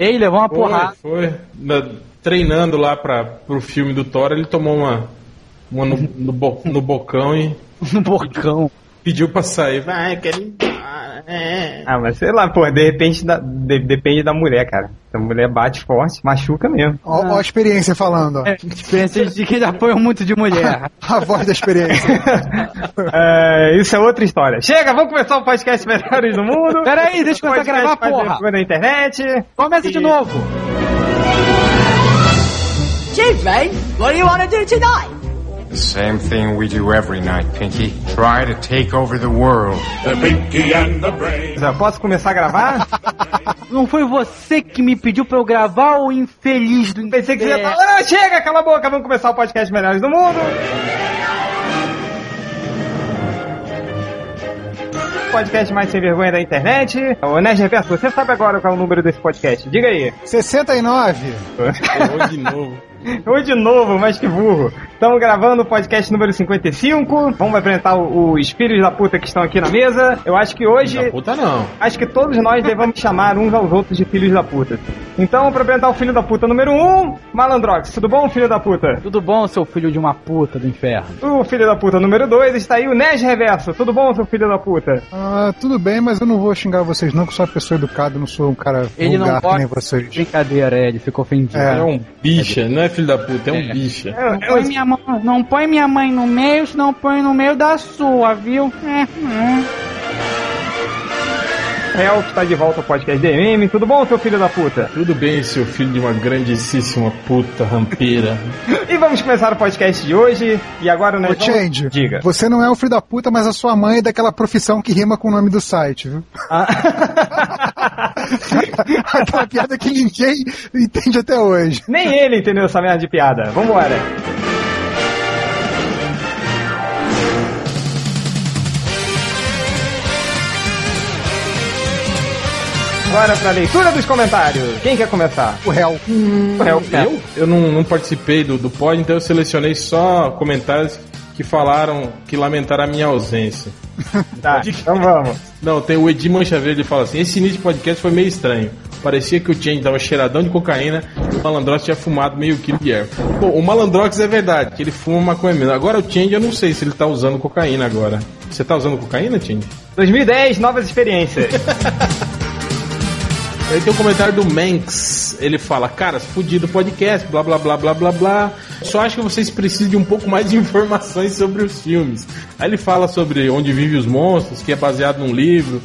Ele levou uma Foi, porrada. foi. Na- treinando lá pra, pro filme do Thor, ele tomou uma, uma no, no, bo- no bocão e No bocão. pediu pra sair. Vai, quero ir embora, é. Ah, mas sei lá, pô, de repente da- de- depende da mulher, cara. A mulher bate forte, machuca mesmo. Ó, ó a experiência falando. É, experiência de que já apoiam muito de mulher. A voz da experiência. É, isso é outra história. Chega, vamos começar o podcast Melhores do Mundo. Peraí, deixa eu começar a gravar, porra. da internet. Começa de E- novo. Chief, what do you want to do tonight? The same thing we do every night, Pinky. Try to take over the world. The Pinky and the Brain. Já posso começar a gravar? Não foi você que me pediu pra eu gravar o infeliz do Pensei que você ia falar, ah, chega, cala a boca, vamos começar o podcast Melhores do Mundo. Podcast mais sem vergonha da internet. O Nerd Reverso, você sabe agora qual é o número desse podcast? Diga aí. 69. Errou de novo. Oi de novo, mas que burro. Estamos gravando o podcast número 55. Vamos apresentar os filhos da puta que estão aqui na mesa. Eu acho que hoje. Da puta não. Acho que todos nós devemos chamar uns aos outros de filhos da puta. Então, para apresentar o filho da puta número 1, um, Malandrox. Tudo bom, filho da puta? Tudo bom, seu filho de uma puta do inferno? O filho da puta número 2 está aí o Nerd Reverso. Tudo bom, seu filho da puta? Ah, tudo bem, mas eu não vou xingar vocês não, que eu sou uma pessoa educada, não sou um cara Ele não vulgar que nem vocês. Brincadeira, é, ele ficou ofendido. É. É um bicha, não é filho da puta, é um bicha. Eu- Não eu- põe, minha mãe, não põe minha mãe no meio, senão põe no meio da sua, viu? É, é. Real que está de volta ao podcast DMM. Tudo bom, seu filho da puta? Tudo bem, seu filho de uma grandíssima puta rampeira. E vamos começar o podcast de hoje. E agora o Ô, Nerd. Change, Diga. você não é o filho da puta, mas a sua mãe é daquela profissão que rima com o nome do site, viu? Aquela piada que ninguém entende até hoje. Nem ele entendeu essa merda de piada. Vambora. Agora pra leitura dos comentários. Quem quer começar? O réu. O réu. Eu? Eu não, não participei do, do pod, então eu selecionei só comentários que falaram, que lamentaram a minha ausência. Tá, então vamos. Não, tem o Edir Mancha Verde, ele fala assim, esse início de podcast foi meio estranho. Parecia que o Change tava cheiradão de cocaína e o Malandrox tinha fumado meio quilo de erva. Pô, o Malandrox é verdade, que ele fuma maconha mesmo. Agora o Change, eu não sei se ele tá usando cocaína agora. Você tá usando cocaína, Change? 2010, novas experiências. Aí tem o comentário do Manx. Ele fala, caras, fudido podcast, blá blá blá blá blá blá. Só acho que vocês precisam de um pouco mais de informações sobre os filmes. Aí ele fala sobre onde vivem os monstros, que é baseado num livro.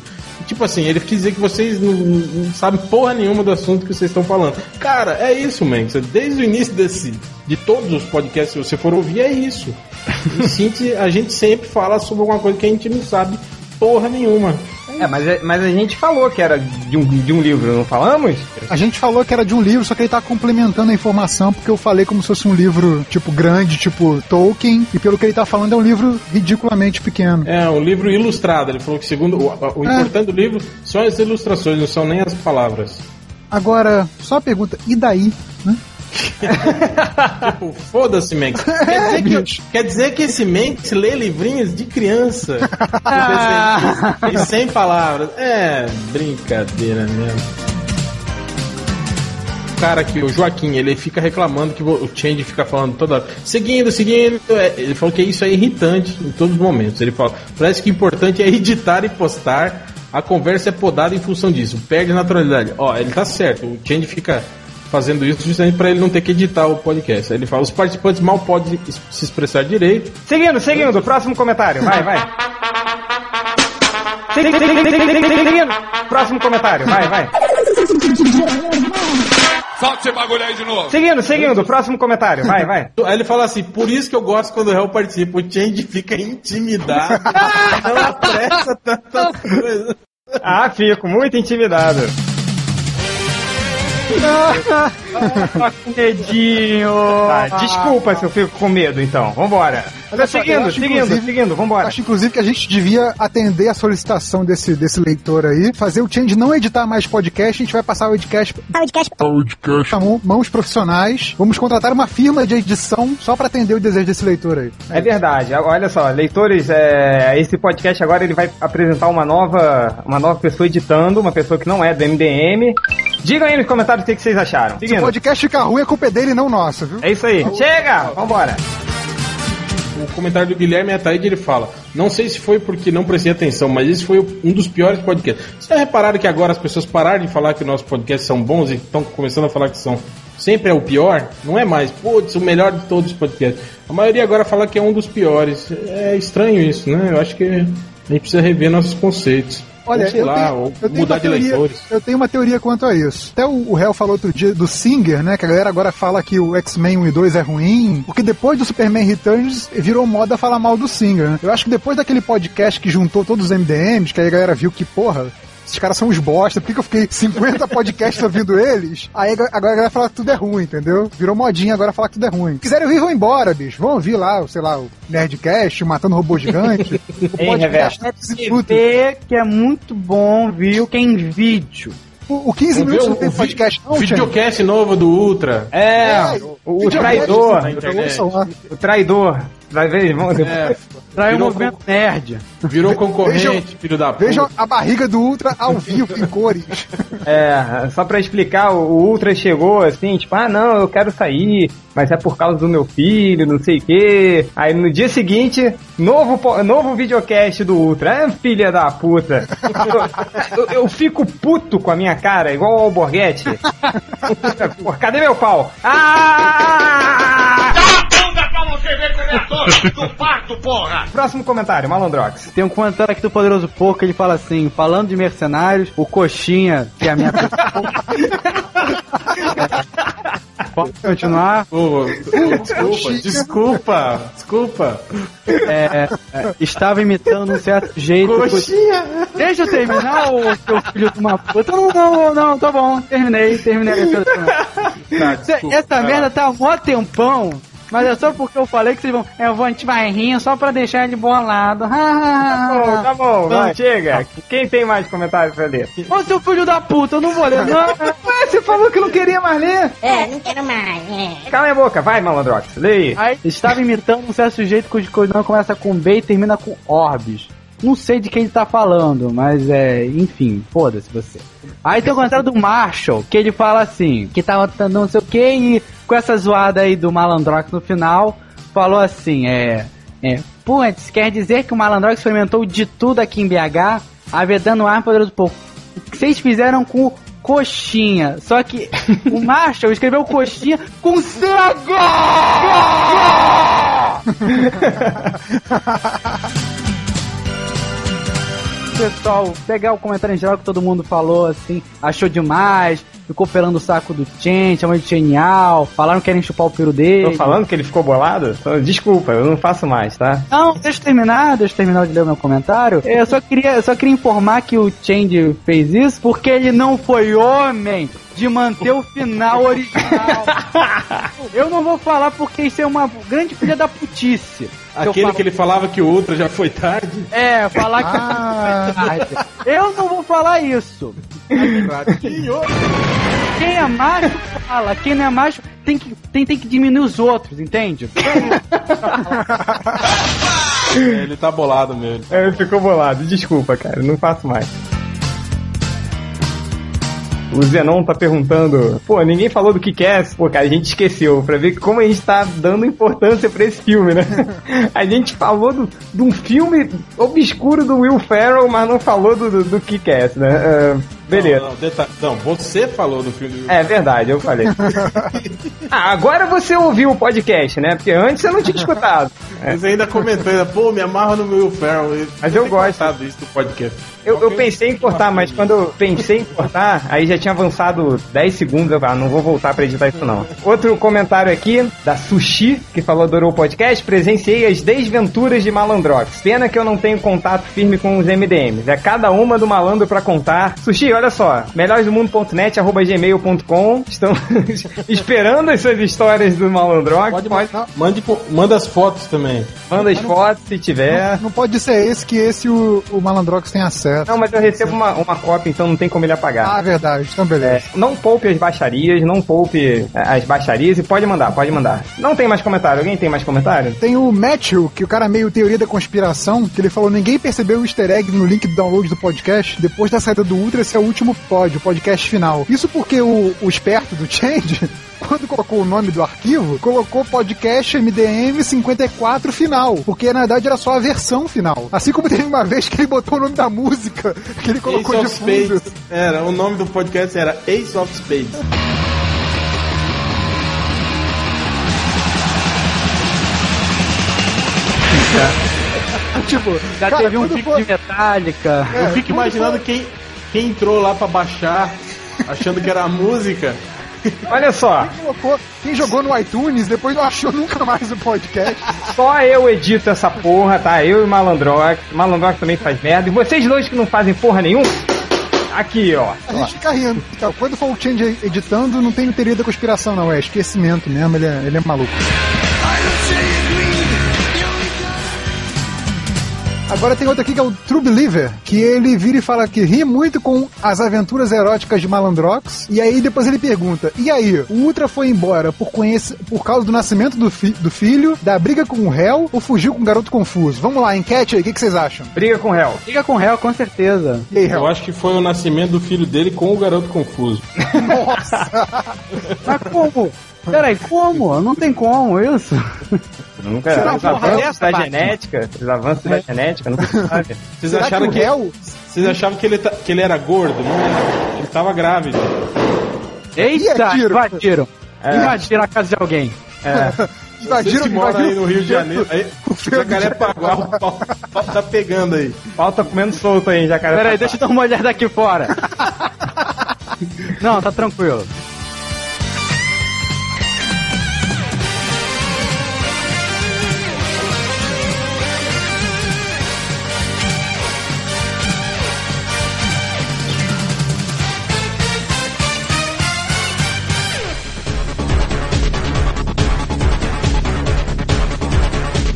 Tipo assim, ele quis dizer que vocês não, não sabem porra nenhuma do assunto que vocês estão falando. Cara, é isso, Manx. Desde o início desse, de todos os podcasts, se você for ouvir, é isso. E a gente sempre fala sobre alguma coisa que a gente não sabe porra nenhuma. É, mas, mas a gente falou que era de um, de um livro, não falamos? A gente falou que era de um livro, só que ele tá complementando a informação, porque eu falei como se fosse um livro, tipo, grande, tipo Tolkien, e pelo que ele tá falando é um livro ridiculamente pequeno. É, um livro ilustrado. Ele falou que segundo o, o É. importante do livro são as ilustrações, não são nem as palavras. Agora, só a pergunta, e daí? Né? Tipo, foda-se, Manx. Quer dizer, que, quer dizer que esse Manx lê livrinhos de criança. e sem palavras. É, brincadeira mesmo. O cara aqui, o Joaquim, ele fica reclamando que o Change fica falando toda hora, seguindo, seguindo. É, Ele falou que isso é irritante em todos os momentos. Ele fala, parece que o importante é editar e postar. A conversa é podada em função disso, perde a naturalidade. Ó, ele tá certo, o Change fica fazendo isso justamente para ele não ter que editar o podcast. Aí ele fala, os participantes mal podem se expressar direito. Seguindo, seguindo, próximo comentário. Vai, vai. Segui- segui- segui- segui- segui- Seguindo, próximo comentário. Vai, vai. Solte esse bagulho aí de novo. Seguindo, seguindo, próximo comentário. Vai, vai. Aí ele fala assim, por isso que eu gosto quando o réu participa, o Change fica intimidado, não apressa tantas coisas. Ah, fico muito intimidado. Tá com medinho. Tá, desculpa se eu fico com medo, então. Vambora. Olha só, seguindo, acho, seguindo, seguindo, vambora. Acho inclusive que a gente devia atender a solicitação desse, desse leitor aí, fazer o Change não editar mais podcast, a gente vai passar o Edcast para mão- mãos profissionais. Vamos contratar uma firma de edição só para atender o desejo desse leitor aí. É verdade. Olha só, leitores, é, esse podcast agora ele vai apresentar uma nova, uma nova pessoa editando, uma pessoa que não é do MDM. Digam aí nos comentários o que, que vocês acharam. Se o Seguindo. podcast ficar ruim, a culpa é dele e não nossa, viu? É isso aí. Chega! Vambora. O comentário do Guilherme Ataíde ele fala: Não sei se foi porque não prestei atenção, mas esse foi um dos piores podcasts. Vocês já repararam que agora as pessoas pararam de falar que nossos podcasts são bons e estão começando a falar que são sempre é o pior? Não é mais, putz, o melhor de todos os podcasts. A maioria agora fala que é um dos piores. É estranho isso, né? Eu acho que a gente precisa rever nossos conceitos. Olha, sei eu, lá, tenho, eu tenho mudar uma de teoria, leitores. eu tenho uma teoria quanto a isso. Até o, o Hell falou outro dia do Singer, né? Que a galera agora fala que o X-Men 1 e 2 é ruim, porque depois do Superman Returns virou moda falar mal do Singer, né? Eu acho que depois daquele podcast que juntou todos os MDMs, que aí a galera viu que, porra, esses caras são uns bosta, por que que eu fiquei 50 podcasts ouvindo eles? Aí agora a galera fala que tudo é ruim, entendeu? Virou modinha agora falar que tudo é ruim. Se quiserem ouvir, vão embora, bicho. Vão ouvir lá, sei lá, o Nerdcast, o Matando Robô Gigante. o podcast? 15 minutos. Vê que é muito bom, viu? Que é em vídeo. O, o 15 Vamos ver minutos o, não tem o podcast, não, gente. videocast novo do Ultra. É, É, o, o traidor. O traidor. Vai ver, vamos É, Trai o movimento nerd. virou concorrente, Vejam- filho da puta. Vejam a barriga do Ultra ao vivo, em cores. É, só pra explicar, o Ultra chegou assim, tipo, ah não, eu quero sair, mas é por causa do meu filho, não sei o quê. Aí no dia seguinte, novo, novo videocast do Ultra. É, filha da puta. Eu, eu- eu fico puto com a minha cara, igual o Alborguete. Cadê meu pau? Ah! Do parto, porra! Próximo comentário, Malandrox. Tem um comentário aqui do Poderoso Porco, ele fala assim, falando de mercenários, o Coxinha, que é a minha Pode continuar? Desculpa, desculpa, desculpa. É, é, estava imitando um certo jeito. Coxinha. Deixa eu terminar, ô seu filho de uma puta. Não, não, não, tá bom. Terminei, terminei. Tá, desculpa, Essa merda tá há mó tempão. Mas é só porque eu falei que vocês vão. Eu vou, a gente vai rir só pra deixar ele bolado. Tá bom, tá bom, vai, chega. Quem tem mais comentários pra ler? Ô seu filho da puta, eu não vou ler, não. Ué, você falou que não queria mais ler. É, não quero mais. É. Cala a boca, vai, Malandrox, leia aí. Estava imitando um certo sujeito cujo coisa começa com B e termina com Orbis. Não sei de quem ele tá falando, mas é. Enfim, foda-se você. Aí tem o comentário do Marshall, que ele fala assim: que tava tentando não sei o que, e com essa zoada aí do Malandrox no final, falou assim: é. É. Putz, quer dizer que o Malandrox experimentou de tudo aqui em BH, avedando ar poderoso pouco. O que vocês fizeram com coxinha? Só que o Marshall escreveu coxinha com CH! pessoal pegar o comentário em geral que todo mundo falou, assim, achou demais, ficou pelando o saco do Chen, chamou de genial, falaram que querem chupar o peru dele. Tô falando que ele ficou bolado? Desculpa, eu não faço mais, tá? Não, deixa eu terminar, deixa eu terminar de ler o meu comentário. Eu só queria, eu só queria informar que o Change fez isso porque ele não foi homem de manter o final original. eu não vou falar porque isso é uma grande filha da putice. Aquele falar- que ele falava que o Ultra já foi tarde. É, falar que Ah. Eu não vou falar isso. Quem é macho fala, quem não é macho tem que, tem, tem que diminuir os outros, entende? É, ele tá bolado mesmo. É, ficou bolado, desculpa, cara, não faço mais. O Zenon tá perguntando, pô, ninguém falou do que quer. Pô, cara, a gente esqueceu, pra ver como a gente tá dando importância pra esse filme, né? A gente falou do, de um filme obscuro do Will Ferrell, mas não falou do, do, do que quer, né? Ah, beleza. Não, não, deta- não, você falou do filme do É verdade, eu falei. ah, agora você ouviu o podcast, né? Porque antes você não tinha escutado. Mas ainda comentou, ainda, pô, me amarra no Will Ferrell. Mas eu gosto. isso do podcast. Eu, eu pensei em cortar, mas quando eu pensei em cortar, aí já tinha avançado 10 segundos, eu ah, não vou voltar pra editar isso não. Outro comentário aqui, da Sushi, que falou adorou o podcast, presenciei as desventuras de Malandrox. Pena que eu não tenho contato firme com os MDMs. É cada uma do malandro pra contar. Sushi, olha só, melhoresdomundo.net, arroba gmail.com. Estamos esperando as suas histórias do Malandrox. Pode, Mande, co- manda as fotos também. Manda as fotos se tiver. Não pode ser esse que esse o, o Malandrox tem acesso. Não, mas eu recebo uma, uma cópia, então não tem como ele apagar. Ah, verdade. Então, beleza. É, não poupe as baixarias, não poupe é, as baixarias e pode mandar, pode mandar. Não tem mais comentário? Alguém tem mais comentário? Tem o Matthew, que o cara é meio teoria da conspiração, que ele falou: ninguém percebeu o easter egg no link do download do podcast. Depois da saída do Ultra, esse é o último pod, o podcast final. Isso porque o, o esperto do Change, quando colocou o nome do arquivo, colocou podcast MDM 54 final, porque na verdade era só a versão final. Assim como teve uma vez que ele botou o nome da música que ele colocou Ace de of fundo. Spades. Era, o nome do podcast era Ace of Spades. Tipo, Já cara, teve um for- de metálica. É, Eu fico quando imaginando quem, quem entrou lá pra baixar, achando que era a música. Olha só, colocou, quem jogou no iTunes, depois não achou nunca mais o podcast. só eu edito essa porra, tá? Eu e o Malandrox. O Malandrox também faz merda. E vocês dois que não fazem porra nenhuma, aqui, ó. A gente fica rindo. Então, quando for o Change editando, não tem teoria da conspiração, não. É esquecimento mesmo, ele é, ele é maluco. Agora tem outro aqui que é o True Believer, que ele vira e fala que ri muito com as aventuras eróticas de Malandrox. E aí depois ele pergunta: E aí, o Ultra foi embora por, conhece, por causa do nascimento do, fi- do filho, da briga com o réu ou fugiu com o garoto confuso? Vamos lá, enquete aí, o que, que vocês acham? Briga com o réu. Fica com réu, com certeza. E aí, Eu acho que foi o nascimento do filho dele com o garoto confuso. Mas como? Peraí, como? Não tem como isso. Nunca. Será Os avanços dessa, da Batman? genética, os avanços da genética, nunca se sabe. Vocês Será acharam que o que, réu vocês achavam que ele, ta- que ele era gordo? Não, ele tava grávido. Eita, Invadiram. invadiram. Invadiram a casa de alguém. É. invadiram, Vocês que moram aí no Rio de Janeiro, aí o jacaré paguá, o pau, o pau tá pegando aí. Pau tá comendo solto aí, jacaré. Peraí, deixa eu dar uma olhada aqui fora. Não, tá tranquilo.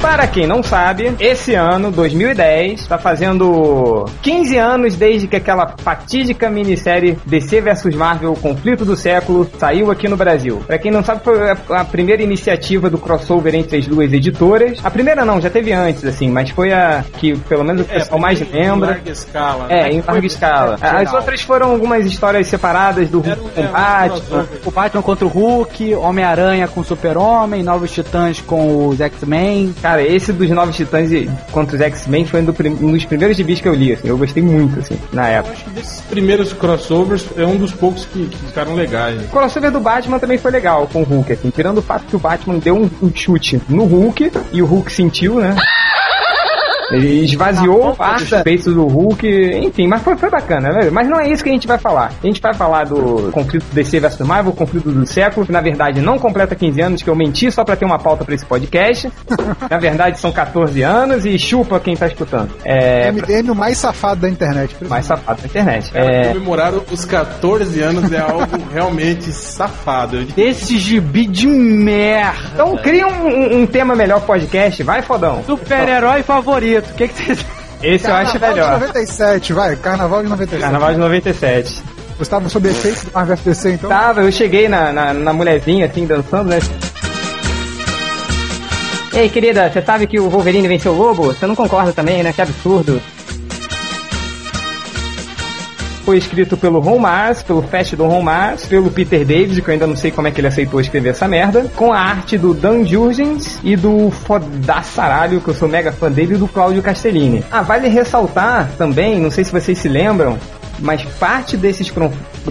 Para quem não sabe, esse ano, 2010, tá fazendo 15 anos desde que aquela fatídica minissérie DC vs Marvel Conflito do Século saiu aqui no Brasil. Para quem não sabe, foi a- primeira iniciativa do crossover entre as duas editoras. A primeira não, já teve antes, assim, mas foi a que pelo menos o pessoal mais Em lembra. larga escala. É, né? em larga escala. geral. As outras foram algumas histórias separadas do Hulk com é, Batman. O Batman contra o Hulk, Homem-Aranha com o Super-Homem, Novos Titãs com os X-Men. Cara, esse dos Novos Titãs e- contra os X-Men foi um, do prim- um dos primeiros gibis que eu li, assim. Eu gostei muito, assim, na Eu época. acho que desses primeiros crossovers é um dos poucos que, que ficaram legais. O crossover do Batman também foi legal com o Hulk, assim, tirando o fato que o Batman deu um, um chute no Hulk e o Hulk sentiu, né? Ele esvaziou parte do peito do Hulk, enfim, mas foi, foi bacana, né? Mas não é isso que a gente vai falar. A gente vai falar do conflito DC vs Marvel, o conflito do século, que na verdade não completa 15 anos, que eu menti só pra ter uma pauta pra esse podcast. na verdade são 14 anos e chupa quem tá escutando. É. MDM o mais safado da internet. Mais safado da internet. É. comemorar os 14 anos é algo realmente safado. Esse gibi de merda. Então cria um, um- um tema melhor podcast, vai fodão. Super-herói favorito. O que, que vocês. Esse eu acho Carnaval melhor. de 97, vai. Carnaval de 97. Carnaval de 97. Você estava sob efeito do Marvel FTC, então? Tava, eu cheguei na, na, na mulherzinha assim, dançando, né? Ei, querida, você sabe que o Wolverine venceu o Lobo? Você não concorda também, né? Que absurdo. Foi escrito pelo Ron Mars, pelo Fast do Ron Mars, pelo Peter David, que eu ainda não sei como é que ele aceitou escrever essa merda, com a arte do Dan Jurgens e do Fodaçaralho, que eu sou mega fã dele, e do Cláudio Castellini. Ah, vale ressaltar também, não sei se vocês se lembram, mas parte desses,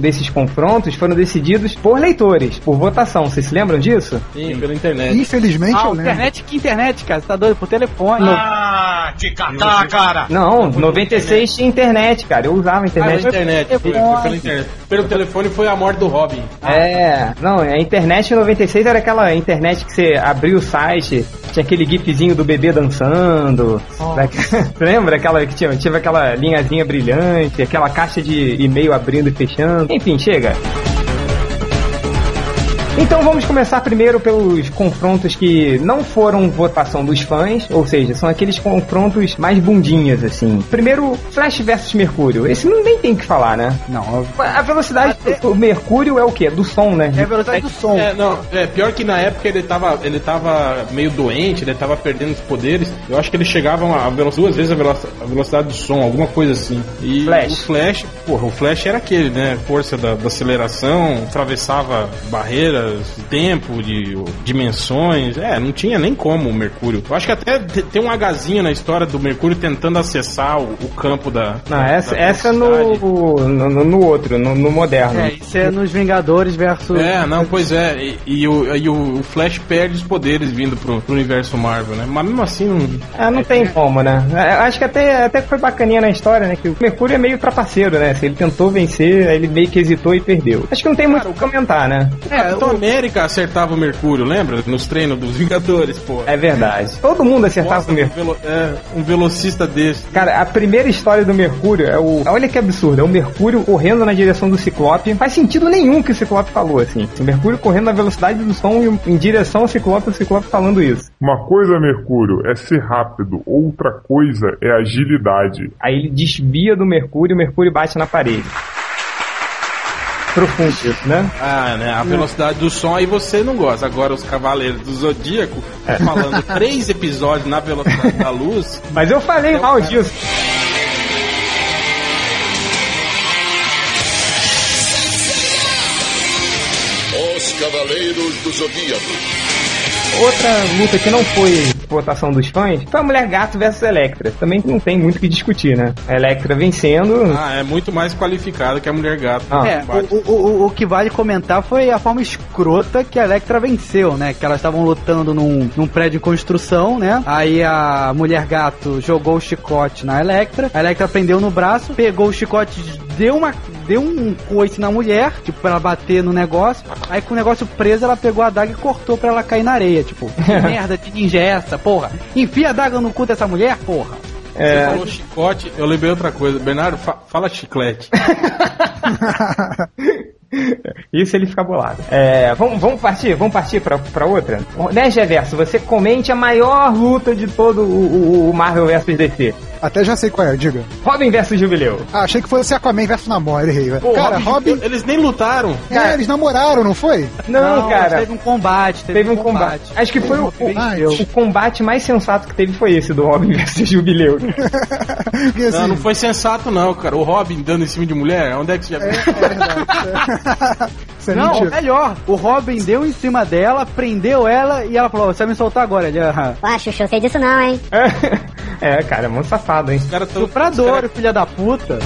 desses confrontos foram decididos por leitores, por votação. Vocês se lembram disso? Sim, pela internet. Infelizmente Ah, eu lembro. internet? Que internet, cara? Você tá doido? Por telefone. Ah, te catar, cara! Não, 96 tinha internet, cara. Eu usava a Ah, internet. internet. Foi, foi pela internet. Pelo telefone foi a morte do Robin. É, não, a internet em 96 era aquela internet que você abria o site, tinha aquele gifzinho do bebê dançando. Da- Você lembra aquela que tinha, tinha aquela linhazinha brilhante, aquela caixa de e-mail abrindo e fechando. Enfim, chega. Então vamos começar primeiro pelos confrontos que não foram votação dos fãs, ou seja, são aqueles confrontos mais bundinhas, assim. Primeiro, Flash versus Mercúrio. Esse não nem tem o que falar, né? Não, A velocidade do Mercúrio é o quê? Do som, né? é a velocidade do som. É, não, é pior que na época ele tava, ele tava meio doente, ele tava perdendo os poderes. Eu acho que ele chegava a velocidade, duas vezes a velocidade, a velocidade do som, alguma coisa assim. E Flash. o Flash, porra, o Flash era aquele, né? Força da, da aceleração, atravessava barreiras, tempo, de dimensões. É, não tinha nem como o Mercúrio. Eu acho que até te- tem um Hzinho na história do Mercúrio tentando acessar o, o campo da. Não, essa, da essa velocidade. no, no, no- outro, no, no moderno. É, isso é nos Vingadores versus. É, não, pois é. E, e o, e o Flash perde os poderes vindo pro, pro universo Marvel, né? Mas mesmo assim, não. Ah, não tem como, né? É, Acho que até, até foi bacaninha na história, né? Que o Mercúrio é meio trapaceiro, né? Se ele tentou vencer, aí ele meio que hesitou e perdeu. Acho que não tem muito o que comentar, né? O Capitão América acertava o Mercúrio, lembra? Nos treinos dos Vingadores, pô. É verdade. Todo mundo acertava Nossa, o um, Mercúrio. velo- é, um velocista desse. Cara, a primeira história do Mercúrio é o. Olha que absurdo, é o Mercúrio correndo na direção do Ciclope. Faz sentido nenhum que o Ciclope falou, assim. O Mercúrio correndo na velocidade do som em direção ao Ciclope, o Ciclope falando isso. Uma coisa, Mercúrio, é ser rápido, outra coisa é agilidade. Aí ele desvia do Mercúrio e o Mercúrio bate na parede. Profundo isso, né? Ah, né? A velocidade do som aí você não gosta. Agora os Cavaleiros do Zodíaco É. falando três episódios na velocidade da luz. Mas eu falei É o mal cara. disso. Os Cavaleiros do Zodíaco. Outra luta que não foi votação dos fãs foi a Mulher Gato versus Electra. Também não tem muito o que discutir, né? A Electra vencendo. Ah, é muito mais qualificada que a Mulher Gato. Ah. É, o, o, o que vale comentar foi a forma escrota que a Electra venceu, né? Que elas estavam lutando num, num prédio em construção, né? Aí a mulher gato jogou o chicote na Electra, a Electra prendeu no braço, pegou o chicote, deu uma. Deu um coice na mulher, tipo, pra ela bater no negócio. Aí com o negócio preso, ela pegou a daga e cortou pra ela cair na areia. Tipo, que merda de ninja é essa, porra? Enfia a daga no cu dessa mulher, porra. Você É, falou chicote, eu lembrei outra coisa. Bernardo, fa- fala chiclete. isso ele fica bolado. É, vamos, vamos partir? Vamos partir pra, pra outra? Né, Geverso, você comente a maior luta de todo o, o- o Marvel vs DC. Até já sei qual é, diga. Robin versus Jubileu. Ah, achei que fosse Aquaman versus Namor, errei. velho. Pô, Cara, Robin. Eles nem lutaram. É, eles namoraram, não foi? Não, cara. Teve um combate, teve, Teve um combate. Acho que foi o, o, o combate mais sensato que teve foi esse do Robin versus Jubileu. Assim, Não, não foi sensato não, cara. O Robin dando em cima de mulher, onde é que você já viu? Isso é Não, mentira. melhor. O Robin deu em cima dela, prendeu ela e ela falou: Você vai me soltar agora? Ele, ah, Ah, Xuxa, eu sei disso não, hein? é, cara, é muito safado, hein? Os caras tão- estuprador, filha da puta.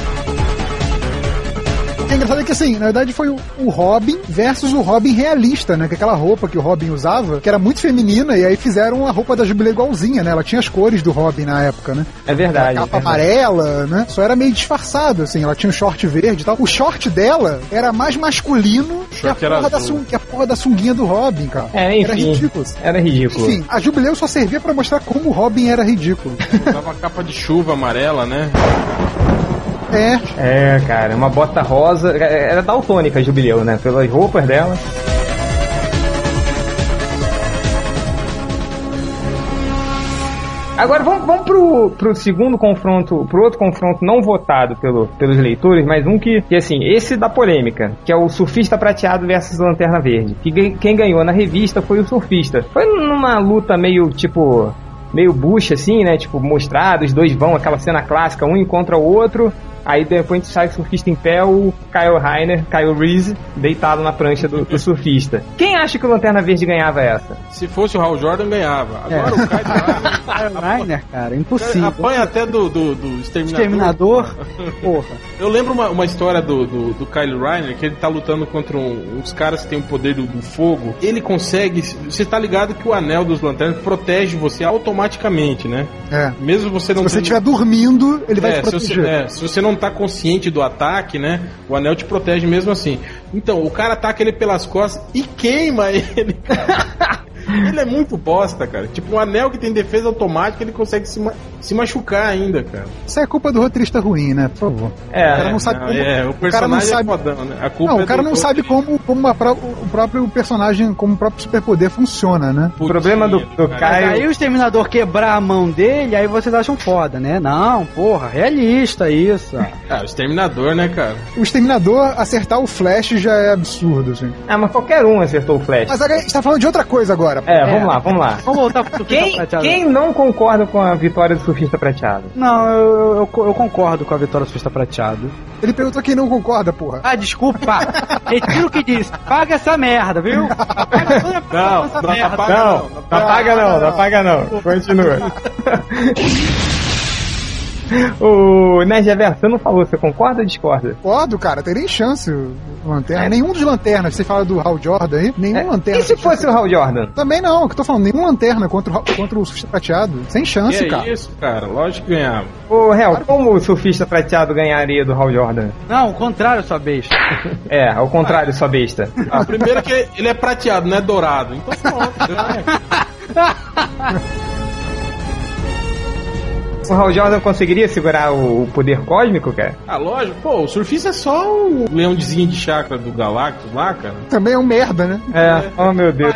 É engraçado é que assim, na verdade foi o, o Robin versus o Robin realista, né? Que aquela roupa que o Robin usava, que era muito feminina, e aí fizeram a roupa da Jubileu igualzinha, né? Ela tinha as cores do Robin na época, né? É verdade. capa é verdade. amarela, né? Só era meio disfarçado, assim. Ela tinha um short verde e tal. O short dela era mais masculino que a, porra da que a porra da sunguinha do Robin, cara. É, enfim. Era ridículo. Era ridículo. Enfim, a Jubileu só servia pra mostrar como o Robin era ridículo. Tava capa de chuva amarela, né? É, É, cara, uma bota rosa. é, Era daltônica Jubileu, né? Pelas roupas dela. Agora vamos, vamos pro, pro segundo confronto, pro outro confronto não votado pelo, pelos leitores, mas um que, que, assim, esse da polêmica, que é o surfista prateado versus Lanterna Verde. Que quem ganhou na revista foi o surfista. Foi numa luta meio tipo. Meio bucha, assim, né? Tipo, mostrado, os dois vão, aquela cena clássica, um encontra o outro. Aí depois sai o surfista em pé, o Kyle Rainer, Kyle Reese, deitado na prancha do, do surfista. Quem acha que o Lanterna Verde ganhava essa? Se fosse o Hal Jordan, ganhava. Agora o Kai tá Kyle Reiner, cara, impossível. Apanha até do, do, do Exterminador. Exterminador, porra. Eu lembro uma, uma história do, do, do Kyle Reiner, que ele tá lutando contra um- uns caras que tem o poder do, do fogo. Ele consegue. Você tá ligado que o anel dos lanternas protege você automaticamente, né? é. Mesmo você não Se você tendo- estiver dormindo, ele vai é, te se você, proteger. é, se você não tá consciente do ataque, né? O anel te protege mesmo assim. Então, o cara ataca ele pelas costas e queima ele. Ele é muito bosta, cara. Tipo, um anel que tem defesa automática, ele consegue se, ma se machucar ainda, cara. Isso é culpa do roteirista ruim, né? Por favor. É, o cara não sabe não, como. é, o o cara não personagem sabe. é fodão, né? A culpa Não, é o cara do- não sabe como, como pró- o próprio personagem, como o próprio superpoder funciona, né? O problema do, do cara. Mas Caio. aí o exterminador quebrar a mão dele, aí vocês acham foda, né? Não, porra, realista isso. Ah, o Exterminador, né, cara? O Exterminador acertar o Flash já é absurdo, assim. Ah, mas qualquer um acertou o Flash. Mas agora a gente tá falando de outra coisa agora. É, vamos lá, vamos lá. Vamos voltar pro surfista Quem, prateado. quem não concorda com a vitória do surfista prateado? Não, eu, eu, eu concordo com a vitória do surfista prateado. Ele perguntou quem não concorda, porra. Ah, desculpa. Retiro o que disse. Paga essa merda, viu? Paga toda Não, essa não merda. apaga Não, não, não apaga não, não apaga não. Continua. o Nerd Reverso, você não falou, você concorda ou discorda? Concordo, cara, tem nem chance o Lanterna. Nenhum dos lanternas, você fala do Hal Jordan aí, nenhum É, lanterna. e se fosse o Hal Jordan? Também não, que eu tô falando, nenhum lanterna contra o, contra o surfista prateado. Sem Que chance, é cara. isso, cara? Lógico que ganhava. Ô, Hel, como o surfista prateado ganharia do Hal Jordan? Não, o contrário, sua besta. É, ao contrário, sua besta. Ah, primeiro que ele é prateado, não é dourado. Então pronto, ganha. O Hal Jordan conseguiria segurar o, poder cósmico, cara? Ah, lógico. Pô, o surfista é só o leãozinho de chakra do Galactus lá, cara. Também é um merda, né? É, oh meu Deus.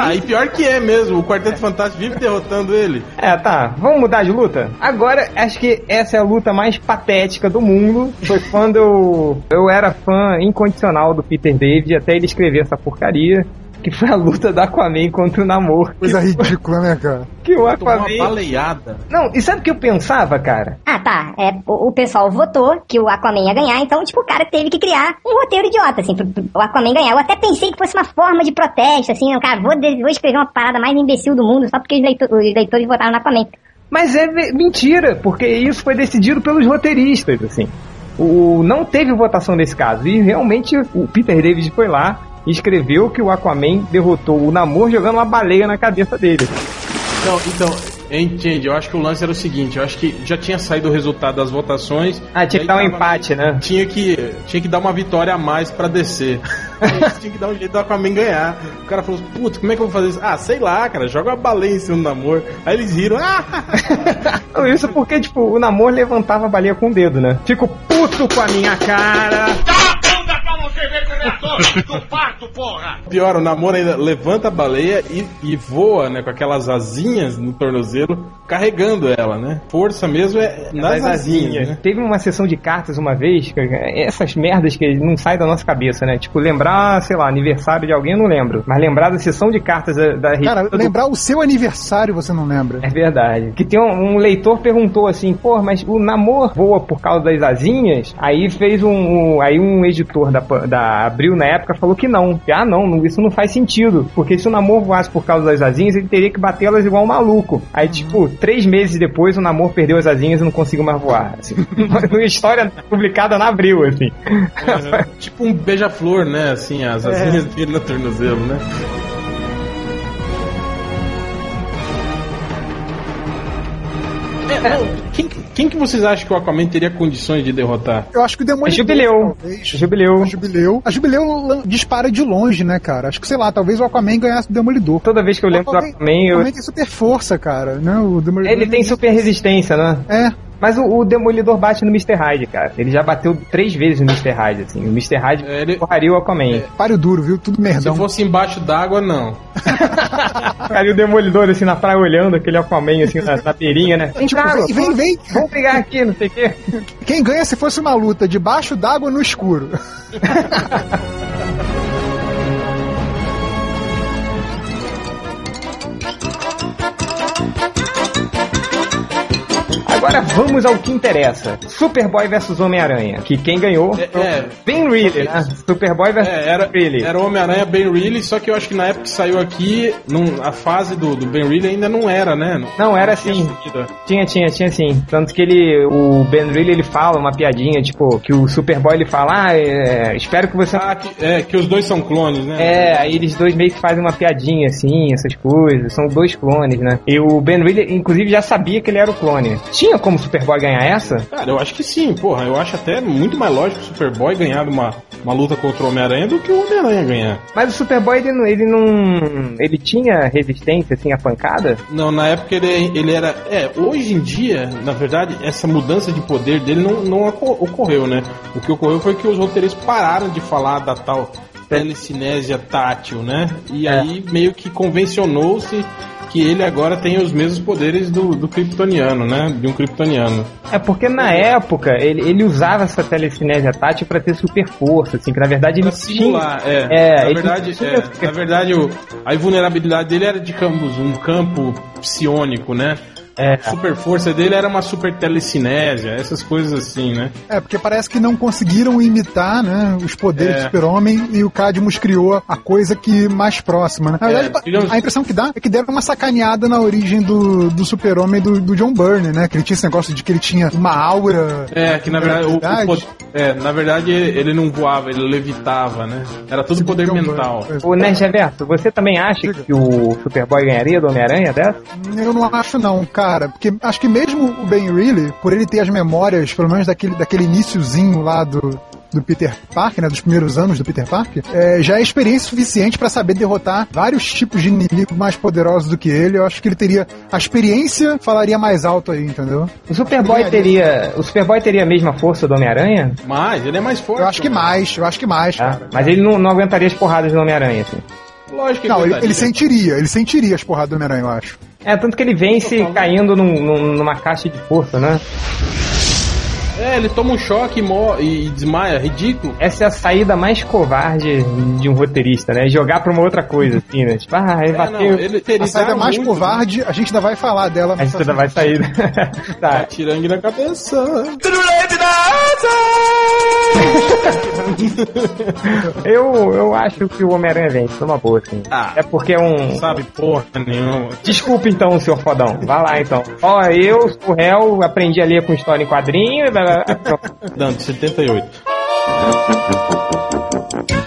Ah, e pior que é mesmo. O Quarteto Fantástico vive derrotando ele. É, tá. Vamos mudar de luta? Agora, acho que essa é a luta mais patética do mundo. Foi quando eu, eu era fã incondicional do Peter David até ele escrever essa porcaria. Que foi a luta do Aquaman contra o Namor. Coisa ridícula, né, cara? Que o Tomou uma Aquaman. baleada. Não, e sabe o que eu pensava, cara? Ah, tá. É, o, o pessoal votou que o Aquaman ia ganhar, então, tipo, o cara teve que criar um roteiro idiota, assim, pro, pro o Aquaman ganhar. Eu até pensei que fosse uma forma de protesto, assim, o cara, vou, de- vou escrever uma parada mais imbecil do mundo só porque os, leitor- os leitores votaram no Aquaman. Mas é mentira, porque isso foi decidido pelos roteiristas, assim. O, não teve votação nesse caso. E realmente o Peter David foi lá escreveu que o Aquaman derrotou o Namor jogando uma baleia na cabeça dele. Então, então, entende, eu acho que o lance era o seguinte, eu acho que já tinha saído o resultado das votações. Ah, tinha que dar um empate, né? Tinha que, tinha que dar uma vitória a mais pra descer. tinha que dar um jeito do Aquaman ganhar. O cara falou, putz, como é que eu vou fazer isso? Ah, sei lá, cara, joga uma baleia em cima do namoro. Aí eles riram, ah! Não, Isso porque, tipo, o Namor levantava a baleia com o dedo, né? Fico puto com a minha cara. Dá é do parto, porra! Pior, o namoro ainda levanta a baleia e, e voa, né, com aquelas asinhas no tornozelo, carregando ela, né? Força mesmo é nas asinhas, né? Teve uma sessão de cartas uma vez, essas merdas que não saem da nossa cabeça, né? Tipo, lembrar, sei lá, aniversário de alguém, eu não lembro. Mas lembrar da sessão de cartas da, da Cara, do- lembrar o seu aniversário você não lembra. É verdade. Que tem um, um leitor perguntou assim, pô, mas o namor voa por causa das asinhas? Aí fez um, um- aí um editor da, da Abril na época falou que não. Que, ah, não, não, isso não faz sentido. Porque se o namor voasse por causa das asinhas, ele teria que batê-las igual um maluco. Aí, tipo, três meses depois, o namor perdeu as asinhas e não conseguiu mais voar. Assim, uma história publicada na Abril, assim. tipo um beija-flor, né? Assim, as asinhas dele no tornozelo, né? É, não, quem, quem que vocês acham que o Aquaman teria condições de derrotar? Eu acho que o Demolidor. É Jubileu. talvez. Jubileu. A Jubileu. A Jubileu dispara de longe, né, cara? Acho que, sei lá, talvez o Aquaman ganhasse do Demolidor. Toda vez que eu lembro do Aquaman, eu... Aquaman tem super força, cara. Né? O Demolidor ele tem super resistência, né? É. Mas o, o Demolidor bate no Mr. Hyde, cara. Ele já bateu três vezes no Mr. Hyde, assim. O Mr. Hyde É, ele- porraria o Aquaman. Páreo duro, viu? Tudo Se merdão. fosse embaixo d'água, não. Cara, e o Demolidor, assim, na praia olhando aquele Aquaman, assim, na, na beirinha, né? Vem Tipo, cá, vem, vem, vem. Vamos brigar aqui, não sei o quê. Quem ganha se fosse uma luta debaixo d'água no escuro? Agora vamos ao que interessa. Superboy vs Homem-Aranha. Que quem ganhou É, é. Ben Reilly, né? Superboy vs É, era, Reilly. era o Homem-Aranha Ben Reilly, só que eu acho que na época que saiu aqui, num- a fase do, do Ben Reilly ainda não era, né? Não, era tinha assim. Tinha, tinha, tinha sim. Tanto que ele, o Ben Reilly, ele fala uma piadinha, tipo, que o Superboy ele fala, ah, é, espero que você Ah, que, é, que os dois são clones, né? É, aí eles dois meio que fazem uma piadinha assim, essas coisas. São dois clones, né? E o Ben Reilly, inclusive, já sabia que ele era o clone. Tinha tinha como o Superboy ganhar essa? Cara, eu acho que sim, porra. Eu acho até muito mais lógico o Superboy ganhar uma, uma luta contra o Homem-Aranha do que o Homem-Aranha ganhar. Mas o Superboy, ele, não- ele não. Ele tinha resistência, assim, à pancada? Não, na época ele, ele era. É, hoje em dia, na verdade, essa mudança de poder dele não, não oco- ocorreu, né? O que ocorreu foi que os roteiristas pararam de falar da tal telecinésia tátil, né? E É. aí meio que convencionou-se que ele agora tem os mesmos poderes do, do kryptoniano, né? De um kryptoniano. É porque na época ele, ele usava essa telecinésia tátil pra ter super força, assim, que na verdade ele Pra simular, é. É, na ele verdade, tinha é, na verdade o, a invulnerabilidade dele era de campos, um campo psiônico, né? É. A super força dele era uma super telecinésia, essas coisas assim, né? É, porque parece que não conseguiram imitar, né, os poderes É. do super-homem e o Cadmus criou a coisa que mais próxima, né? Na É, verdade, digamos- a impressão que dá é que deram uma sacaneada na origem do, do super-homem do, do John Byrne, né? Que ele tinha esse negócio de que ele tinha uma aura... É, que na verdade, o, o é, na verdade ele não voava, ele levitava, né? Era tudo Segundo poder John Byrne. mental. O Nerd Reverso, você também acha Diga. que o Superboy ganharia do Homem-Aranha dessa? Eu não acho não, cara, porque acho que mesmo o Ben Reilly, por ele ter as memórias, pelo menos daquele, daquele iniciozinho lá do, do Peter Parker, né, dos primeiros anos do Peter Parker, é, já é experiência suficiente pra saber derrotar vários tipos de inimigos mais poderosos do que ele. Eu acho que ele teria a experiência falaria mais alto aí, entendeu? O Superboy teria. O Superboy teria a mesma força do Homem-Aranha? Mas ele é mais forte. Eu acho que mais, eu acho que mais, cara. Mas ele não, não aguentaria as porradas do Homem-Aranha, assim. Lógico que Não, ele, ele sentiria, ele sentiria as porradas do Homem-Aranha, eu acho. É, tanto que ele vence caindo num- num- numa caixa de força, né? É, ele toma um choque e, mo- e desmaia, ridículo. Essa é a saída mais covarde de um roteirista, né? Jogar pra uma outra coisa, assim, né? Tipo, ah, ele É, não, bateu. ele A teria saída mais muito, covarde, a gente ainda vai falar dela. A gente ainda vai sair. tá. Tirangue na cabeça. Eu, eu acho que o Homem-Aranha vence, numa boa, assim. Ah. É porque é um. Sabe porra nenhuma. Desculpa então, senhor fodão. Vai lá então. Ó, eu sou réu, aprendi a ler com história em quadrinho. de 78.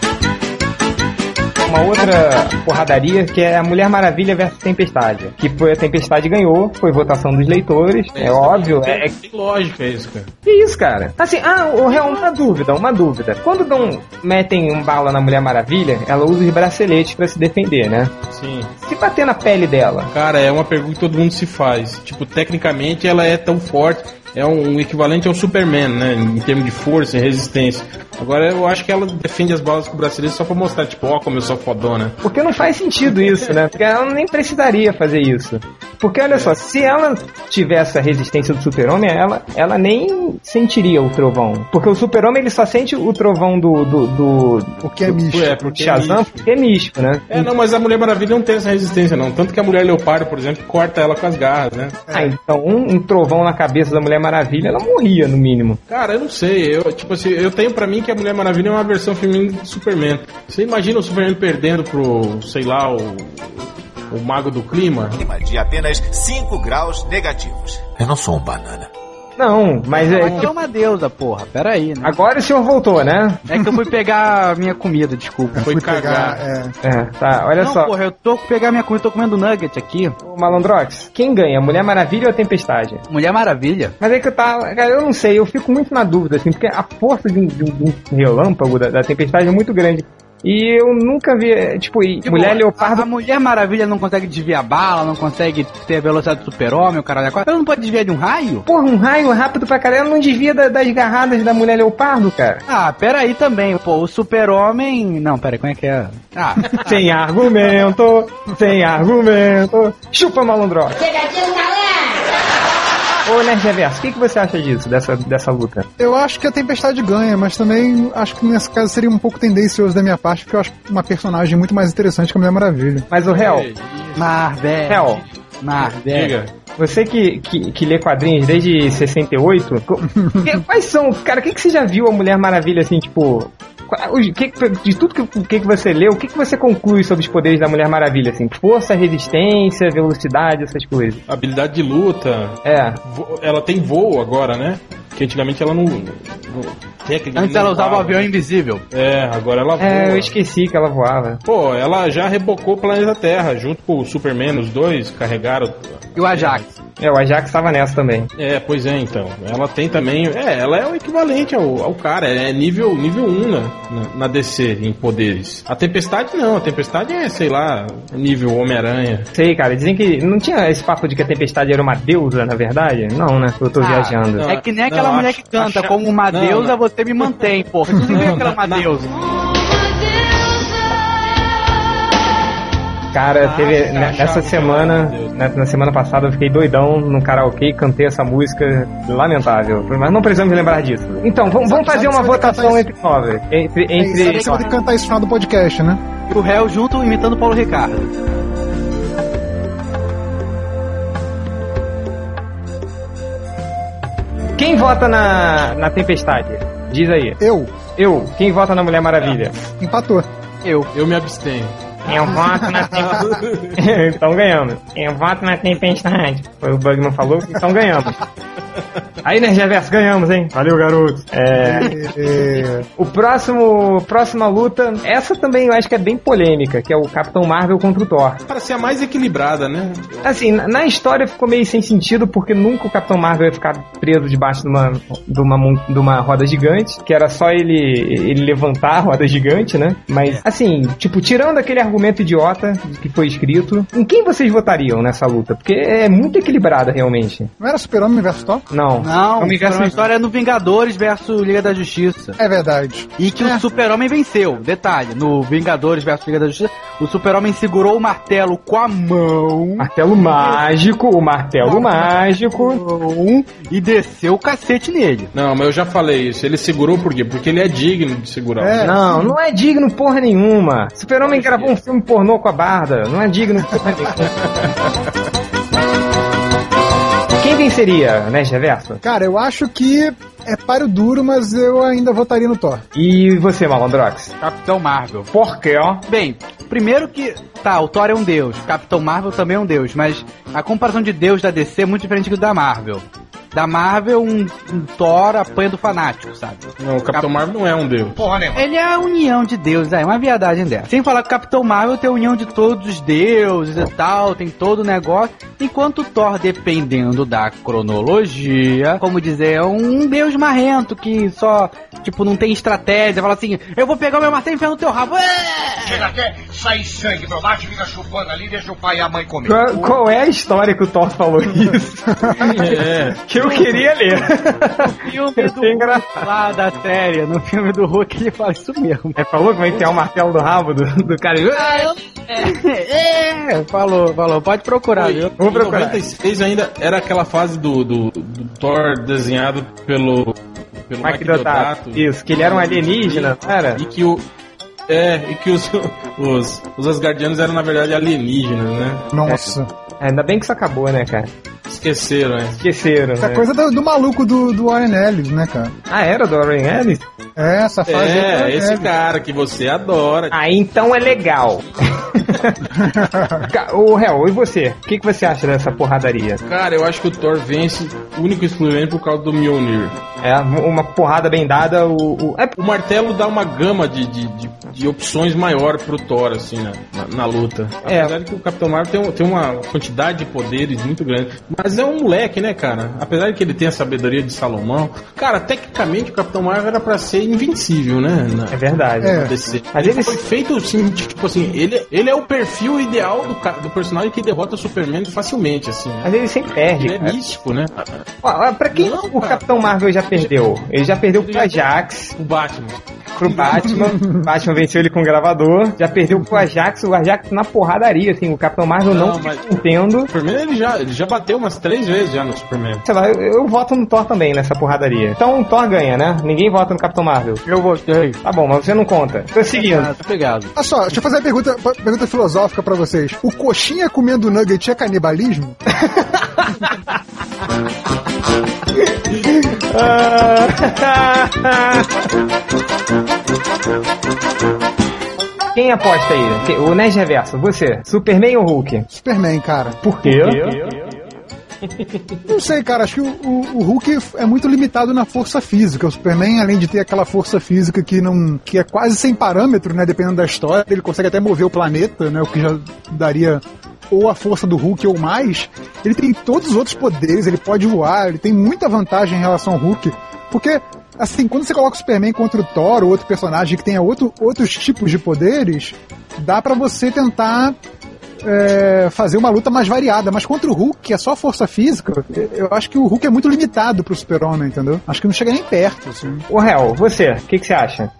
Uma outra porradaria que é a Mulher Maravilha versus Tempestade. Que foi a Tempestade ganhou, foi votação dos leitores. É, óbvio. É, é Que lógica é isso, cara. que isso, cara? Assim, ah, uma dúvida, uma dúvida. Quando dão, metem um bala na Mulher Maravilha, ela usa os braceletes pra se defender, né? Sim. Se bater na pele dela, Cara, é uma pergunta que todo mundo se faz. Tipo, tecnicamente ela é tão forte, é um equivalente ao Superman, né? Em termos de força e resistência. Agora eu acho que ela defende as balas com o bracelete só pra mostrar, tipo, ó, como eu sou fodona. Porque não faz sentido isso, né? Porque ela nem precisaria fazer isso. Porque olha só, se ela tivesse a resistência do super-homem, ela, ela nem sentiria o trovão. Porque o super-homem ele só sente o trovão do, do, do, O que é misto. É, porque é Shazam místico. porque é místico, né? É, não, mas a Mulher Maravilha não tem essa resistência, não. Tanto que a Mulher Leopardo, por exemplo, corta ela com as garras, né? Ah, então um, um trovão na cabeça da Mulher Maravilha, ela morria, no mínimo. Cara, eu não sei. Eu, tipo assim, eu tenho pra mim que a Mulher Maravilha é uma versão feminina do Superman. Você imagina o Superman perdendo pro, sei lá, o, o Mago do Clima? Clima de apenas 5 graus negativos. Eu não sou um banana. Não, mas é. Mas é uma deusa, porra. Pera aí, né? Agora o senhor voltou, né? É que eu fui pegar a minha comida, desculpa. Foi Fui cagar. pegar, é, É, tá, olha Não, só. porra, eu tô pegar minha comida, tô comendo nugget aqui. Ô, Malandrox, quem ganha, Mulher Maravilha ou a Tempestade? Mulher Maravilha. Mas é que eu tava. Cara, eu não sei, eu fico muito na dúvida, assim, porque a força de um, de um- de um relâmpago da, da tempestade é muito grande. E eu nunca vi, é, tipo, Tipo, Mulher A, Leopardo. a Mulher Maravilha não consegue desviar bala, não consegue ter a velocidade do super-homem, o caralho. a. Ela não pode desviar de um raio? Porra, um raio rápido pra caralho ela não desvia da- das garradas da Mulher Leopardo, cara. Ah, pera aí também, pô. O super-homem... Não, pera aí, como é que é? Ah, Sem argumento, sem argumento. Chupa, Malandrox. Ô, Nerd Reverso, o que, que você acha disso, dessa, dessa luta? Eu acho que a Tempestade ganha, mas também acho que nesse caso seria um pouco tendencioso da minha parte, porque eu acho uma personagem muito mais interessante que a Mulher Maravilha. Mas o réu, Marvel. réu, Marvel. Diga. Você que, que, que lê quadrinhos desde 68, co- que- quais são, cara, o que, que você já viu a Mulher Maravilha assim, tipo. Qua- o que- de tudo que, que, que você leu, o que, que você conclui sobre os poderes da Mulher Maravilha? Assim, força, resistência, velocidade, essas coisas. Habilidade de luta. É. Ela tem voo agora, né? Que antigamente ela não. não Antes não ela usava o avião invisível. É, agora ela voa. É, eu esqueci que ela voava. Pô, ela já rebocou o planeta Terra, junto com o Superman, os dois carregaram. E o Ajax. É, o Ajax tava nessa também. É, pois é, então. Ela tem também. É, ela é o equivalente ao, ao cara. É nível, nível 1 na, na, na DC em poderes. A Tempestade não. A Tempestade é, sei lá, nível Homem-Aranha. Sei, cara, dizem que não tinha esse papo de que a Tempestade era uma deusa, na verdade? Não, né? Eu tô viajando. não. É que nem aquela Não, mulher acho- que canta, acho- como uma não, deusa não. você me mantém, porra. Tu não vê aquela uma na- deusa. Cara, Ah, teve cara, ne- achava nessa semana, deusa. na, na semana passada eu fiquei doidão no karaokê e cantei essa música lamentável. Mas não precisamos lembrar disso. Então, vamos, vamos fazer sabe uma votação entre nós. Entre, entre sabe que você vai ter que cantar isso no final do podcast, né? E o réu junto imitando o Paulo Ricardo. Quem vota na, na Tempestade? Diz aí. Eu, Eu. Quem vota na Mulher Maravilha? empatou. Eu. Eu me abstenho. Eu voto na Tempestade. então ganhamos. Eu voto na Tempestade. Foi o Bugman falou, então ganhamos. Aí, Reverso, ganhamos, hein? Valeu, garoto. É. É, O próximo, próxima luta, essa também eu acho que é bem polêmica, que é o Capitão Marvel contra o Thor. Para ser a mais equilibrada, né? Assim, na, história ficou meio sem sentido, porque nunca o Capitão Marvel ia ficar preso debaixo de uma, de uma, de uma roda gigante, que era só ele, ele levantar a roda gigante, né? Mas, assim, tipo, tirando aquele argumento idiota que foi escrito, em quem vocês votariam nessa luta? Porque é muito equilibrada, realmente. não era Super-Homem versus Thor? Não. Não, universo a história é no Vingadores versus Liga da Justiça. É verdade. E que É. o Super-Homem venceu. Detalhe, no Vingadores versus Liga da Justiça, o Super-Homem segurou o martelo com a mão. Martelo mágico, o martelo mágico. mão e desceu o cacete nele. Não, mas eu já falei isso. Ele segurou por quê? Porque ele é digno de segurar. É. Não, não é digno porra nenhuma. Super-Homem gravou um filme pornô com a Barda. Não é digno porra nenhuma. Quem venceria, né, Reverso? Cara, eu acho que é páreo duro, mas eu ainda votaria no Thor. E você, Malandrox? Capitão Marvel. Por quê, ó? Bem, primeiro que. Tá, o Thor é um deus, Capitão Marvel também é um deus, mas a comparação de deus da DC é muito diferente do da Marvel. Da Marvel, um, um Thor apanha do fanático, sabe? Não, o Capitão Marvel não é um deus. Porra nenhuma. Ele é a união de deuses, é uma viadagem dessa. Sem falar que o Capitão Marvel tem a união de todos os deuses e tal, tem todo o negócio. Enquanto o Thor, dependendo da cronologia, como dizer, é um deus marrento que só, tipo, não tem estratégia. Fala assim, eu vou pegar o meu martelo e enfiar no teu rabo. Chega até sair sangue do mate, fica chupando ali, deixa o pai e a mãe comer. Qual, qual é a história que o Thor falou isso? É. que eu queria ler. filme do É engraçado. lá da série, no filme do Hulk, ele fala isso mesmo. É, falou que vai enfiar o martelo do rabo do, do cara. É, falou, falou. Pode procurar, Foi, viu? Vou em procurar. 96 ainda era aquela fase do, do, do Thor desenhado pelo, pelo Mike Deodato. Isso, que ele era um alienígena, não era? E que o. É, e que os, os, os Asgardianos eram na verdade alienígenas, né? Nossa. É, Ainda bem que isso acabou, né, cara? Esqueceram, né? Esqueceram. Essa né? coisa do, do maluco do, do Warren Ellis, né, cara? Ah, era do Warren Ellis? É, essa fase. aí do É, esse Ellis. cara que você adora. Ah, então é legal. Ô, Hel, e você? O que, que você acha dessa porradaria? Cara, eu acho que o Thor vence único e exclusivamente por causa do Mjolnir. É, uma porrada bem dada, o... o- É, O martelo dá uma gama de, de, de, de opções maior pro Thor, assim, na, na, na luta. É. Apesar de que o Capitão Marvel tem, tem uma quantidade de poderes muito grande. Mas é um moleque, né, cara? Apesar de que ele tem a sabedoria de Salomão. Cara, tecnicamente o Capitão Marvel era pra ser invencível, né? Na, é verdade. É. DC. Mas ele ele- foi feito assim, tipo assim, ele, ele é o perfil ideal do, do personagem que derrota o Superman facilmente, assim. né? Mas ele sempre perde, Ele é místico, né? Ó, pra quem Não, o cara. Capitão Marvel já perdeu? Ele já perdeu pro Ajax, O Batman. pro Batman. Batman venceu ele com o gravador. Já perdeu pro Ajax, o Ajax na porradaria, assim. O Capitão Marvel não, Não, mas- entendo. Superman ele já, ele já bateu umas três vezes já no Superman. Sei lá, eu, eu voto no Thor também nessa porradaria. Então o Thor ganha, né? Ninguém vota no Capitão Marvel. Eu gostei. Tá bom, mas você não conta. Tô seguindo. Obrigado. Olha só, deixa eu fazer uma pergunta, pergunta filosófica pra vocês. O coxinha comendo nugget é canibalismo? Quem aposta aí? O Nerd Reverso, você. Superman ou Hulk? Superman, cara. Por quê? Não sei, cara. Acho que o, o, o Hulk é muito limitado na força física. O Superman, além de ter aquela força física que não. que é quase sem parâmetro, né? Dependendo da história, ele consegue até mover o planeta, né? O que já daria ou a força do Hulk ou mais, ele tem todos os outros poderes, ele pode voar, ele tem muita vantagem em relação ao Hulk. Porque, assim, quando você coloca o Superman contra o Thor ou outro personagem que tenha outro, outros tipos de poderes, dá pra você tentar é, fazer uma luta mais variada. Mas contra o Hulk, que é só força física, eu acho que o Hulk é muito limitado pro Super-Homem, entendeu? Acho que não chega nem perto, assim. O réu, você, o que, que você acha?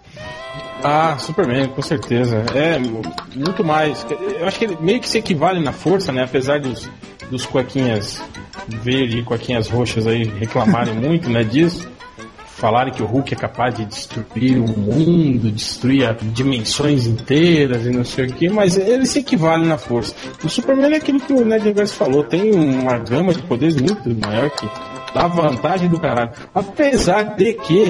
Ah, Superman, com certeza. É muito mais. Eu acho que ele meio que se equivale na força, né? Apesar dos, dos cuequinhas verde e cuequinhas roxas aí reclamarem muito, né, disso. Falarem que o Hulk é capaz de destruir o mundo, destruir dimensões inteiras e não sei o que, mas ele se equivale na força. O Superman é aquilo que o Ned Reverso falou, tem uma gama de poderes muito maior que dá vantagem do caralho. Apesar de que,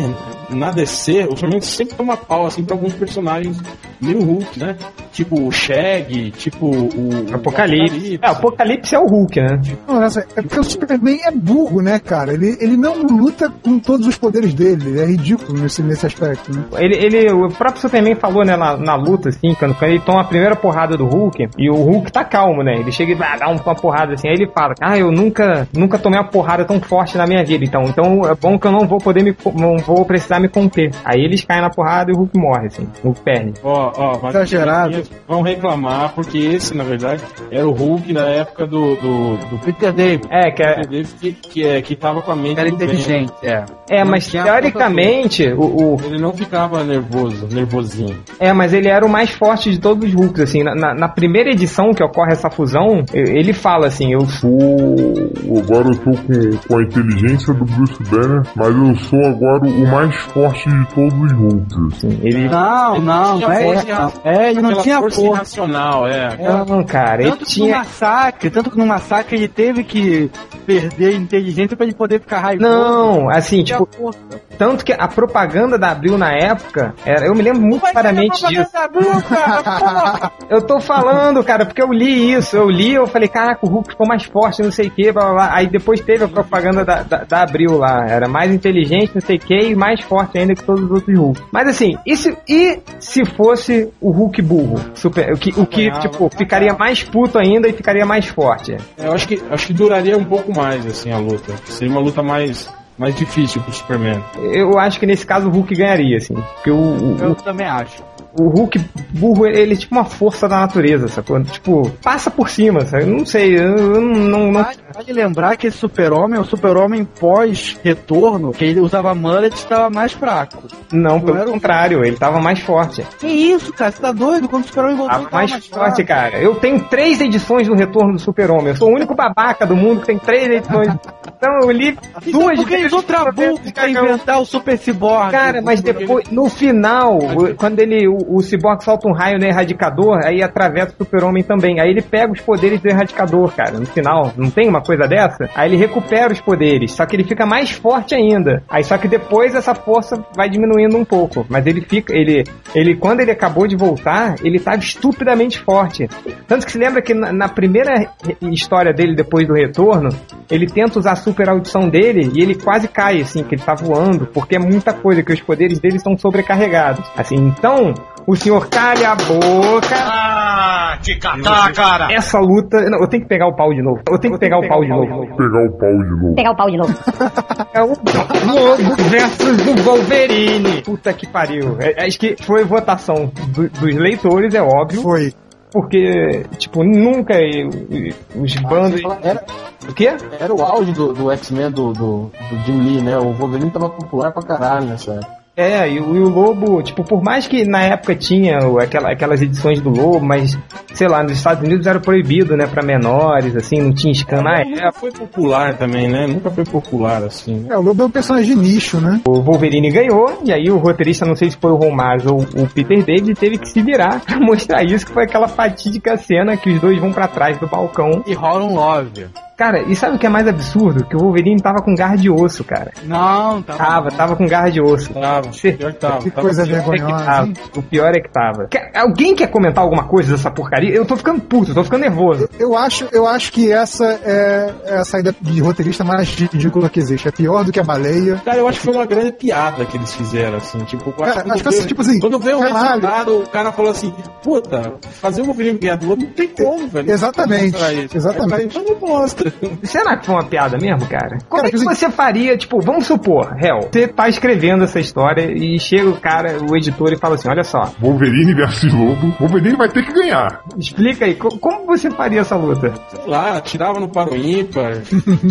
na DC, o Superman sempre toma pau, assim, pra alguns personagens meio Hulk, né? Tipo o Shag, tipo o... Apocalipse. É, o Apocalipse é o Hulk, né? Nossa, é porque o Superman é burro, né, cara? Ele, ele não luta com todos os poderes dele. É ridículo nesse, nesse aspecto, né? Ele, ele, o próprio Superman falou, né, na, na luta, assim, quando, quando ele toma a primeira porrada do Hulk, e o Hulk tá calmo, né? Ele chega e vai dar uma porrada assim, aí ele fala, ah, eu nunca, nunca tomei uma porrada tão forte na minha vida, então, então é bom que eu não vou poder me, não vou precisar me conter. Aí eles caem na porrada e o Hulk morre, assim, o Hulk perde. Ó, ó, Exagerado. vão reclamar, porque esse, na verdade, era o Hulk da época do, do, do Peter David. É, que é, Peter David que, que, é, que tava com a mente Era inteligente, é. é Não mas teoricamente, o, o, Ele não ficava nervoso, nervosinho. É, mas ele era o mais forte de todos os Hulks, assim. Na, na- na primeira edição que ocorre essa fusão, ele fala assim, eu Sou. Agora eu tô com, com a inteligência do Bruce Banner, mas eu sou agora o mais forte de todos os Hulks. ele... Não, Ele não, tinha não é. força- É, ele não Aquela tinha força força. irracional, é. Não, cara, ele Tanto que no tinha... massacre, tanto que no massacre ele teve que perder inteligência pra ele poder ficar raivoso. Não, assim, Tinha tipo, força. Tanto que a propaganda da Abril na época, era, eu me lembro muito claramente disso. Eu tô falando, cara, porque eu li isso, eu li, eu falei, caraca, o Hulk ficou mais forte, não sei o que, blá, blá, blá. Aí depois teve a propaganda da, da, da Abril lá, era mais inteligente, não sei o que, e mais forte ainda que todos os outros Hulk. Mas assim, e se, e se fosse o Hulk burro? Super, o que, o que tipo, ficaria mais puto ainda e ficaria mais forte. Eu acho que, acho que duraria um pouco mais, assim, a luta. Seria uma luta mais, mais difícil pro Superman. Eu acho que nesse caso o Hulk ganharia, assim. Porque o, o, Eu também acho. O Hulk burro, ele é tipo uma força da natureza, sacou? Tipo, passa por cima, sabe? Eu Não sei, eu eu não. não. Vale, vale lembrar que esse super-homem é o super-homem pós-retorno, que ele usava mullet e estava mais fraco. Não, pelo Não era o- contrário, ele tava mais forte. Que isso, cara? Você tá doido? Quando o super-homem voltou, Tava tava mais forte, cara. Eu tenho três edições do Retorno do Super-Homem. Eu sou o único babaca do mundo que tem três edições. Então eu li Então, duas por que eles vezes usam Trabuco pra inventar o Super Cyborg? Cara, mas depois, no final, quando ele, o, Cyborg solta um raio no Erradicador, aí atravessa o Super-Homem também. Aí ele pega os poderes do Erradicador, cara, no final. Não tem uma coisa dessa? Aí ele recupera os poderes, só que ele fica mais forte ainda. Aí só que depois essa força vai diminuindo um pouco. Mas ele fica, ele, ele quando ele acabou de voltar, ele tava estupidamente forte. Tanto que se lembra que na, na primeira história dele depois do retorno, ele tenta usar a super audição dele e ele quase cai, assim, que ele tá voando, porque é muita coisa, que os poderes dele estão sobrecarregados. Assim, então, o senhor calha a boca. Ah, te catar, cara! Essa luta. Não, eu tenho que pegar o pau de novo. Eu tenho que pegar o pau de novo. Pegar o pau de novo. Pegar o pau de novo. É o Lobo versus o Wolverine. Puta que pariu. É, acho que foi votação do- dos leitores, é óbvio. Foi. Porque, tipo, nunca os bandos. Era, O quê? era o auge do, do X-Men do, do, do Jim Lee, né? O Wolverine tava popular pra caralho nessa época. É, e o, e o Lobo, tipo, por mais que na época tinha aquela, aquelas edições do Lobo, mas, sei lá, nos Estados Unidos era proibido, né, pra menores, assim, não tinha scan na Nunca época. foi popular também, né? Nunca foi popular, assim. né? É, o Lobo é um personagem de nicho, né? O Wolverine ganhou, e aí o roteirista, não sei se foi o Romaz ou o Peter David, teve que se virar pra mostrar isso, que foi aquela fatídica cena que os dois vão pra trás do balcão. E rola um love. Cara, e sabe o que é mais absurdo? Que o Wolverine tava com garra de osso, cara. Não, tá Tava, tava com garra de osso. Tava, pior que tava. Que Tava coisa pior é que vergonhosa. tava. O pior é que tava. Quer- alguém quer comentar alguma coisa dessa porcaria? Eu tô ficando puto, eu tô ficando nervoso. Eu acho, eu acho que essa é, é a saída de roteirista mais ridícula que existe. É pior do que a baleia. Cara, eu acho que foi uma grande piada que eles fizeram, assim, tipo, acho É, que acho que quando assim, tipo assim, Quando veio o resultado, o cara falou assim, puta, fazer o Wolverine ganhar do outro não tem como, velho. Exatamente, exatamente. Aí cara, Então não mostra. Será que foi uma piada mesmo, cara? Como Cara, é que que você faria, tipo, vamos supor, Hel, você tá escrevendo essa história e chega o cara, o editor, e fala assim, olha só, Wolverine versus Lobo. Wolverine vai ter que ganhar. explica aí, co- como você faria essa luta? Sei lá, tirava no paro ímpar.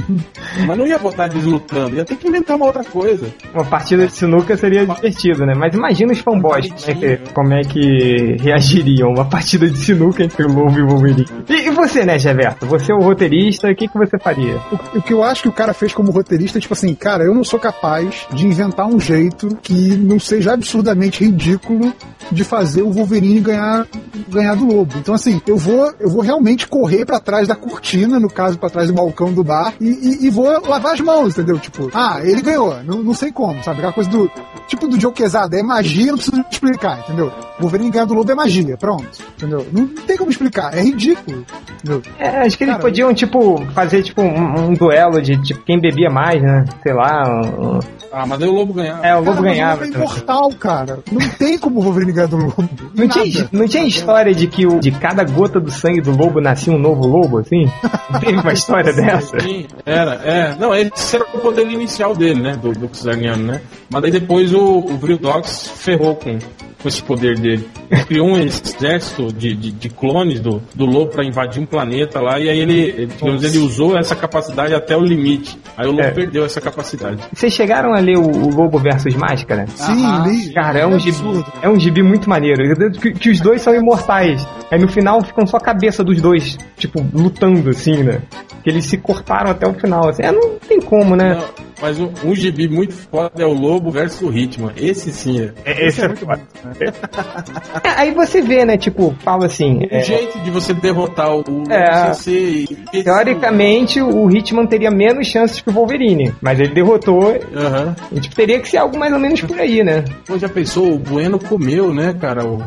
Mas não ia botar eles lutando, ia ter que inventar uma outra coisa. Uma partida de sinuca seria divertido, né? Mas imagina os fanboys, como é que, como é que reagiriam uma partida de sinuca entre o Lobo e o Wolverine. E, e você, né, Geverto? Você é o roteirista, o que, que você faria? O, o que eu acho que o cara fez como roteirista é tipo assim, cara, eu não sou capaz de inventar um jeito que não seja absurdamente ridículo de fazer o Wolverine ganhar, ganhar do lobo. Então assim, eu vou, eu vou realmente correr pra trás da cortina, no caso pra trás do balcão do bar, e, e- e vou lavar as mãos, entendeu? Tipo, ah, ele ganhou, não, não sei como, sabe? Aquela coisa do tipo do Joe Quesada, é magia, não preciso explicar, entendeu? O Wolverine ganhar do lobo é magia, pronto, entendeu? Não, não tem como explicar, é ridículo, entendeu? É, acho que eles Cara, podiam, tipo, fazer, tipo, um, um duelo de, tipo, quem bebia mais, né? Sei lá, um- Ah, mas aí o Lobo ganhava. É, o Lobo Cara, mas ganhava. O lobo é imortal, cara. Não tem como o Wolverine ganhar do lobo. Não tinha, não tinha história de que o, de cada gota do sangue do lobo nascia um novo lobo, assim? Não teve uma história dessa? Sim, era, é. Não, esse era o poder inicial dele, né? Do, do Xarniano, né? Mas daí depois o, o Vril Dogs ferrou com, com esse poder dele. Criou um exército de, de, de clones do, do lobo pra invadir um planeta lá, e aí ele, ele, digamos, ele usou essa capacidade até o limite. Aí o lobo É. perdeu essa capacidade. Vocês chegaram a ler o, o Lobo versus Máscara? Sim, Aham. li. Cara, é um, gibi, é um gibi muito maneiro. Que, que os dois são imortais. Aí no final ficam só a cabeça dos dois, tipo, lutando, assim, né? Que eles se cortaram até o final. Assim. É, não tem como, né? Não, mas um, um gibi muito foda é o Lobo versus o Hitman.Esse sim é. É, esse é muito bom. É, aí você vê, né? Tipo, fala assim. O é, jeito de você derrotar o É. teoricamente, o Hitman teria menos chances que o Wolverine. Mas ele derrotou. Aham. E, tipo, teria que ser algo mais ou menos por aí, né? Pô, já pensou? O Bueno comeu, né, cara? O,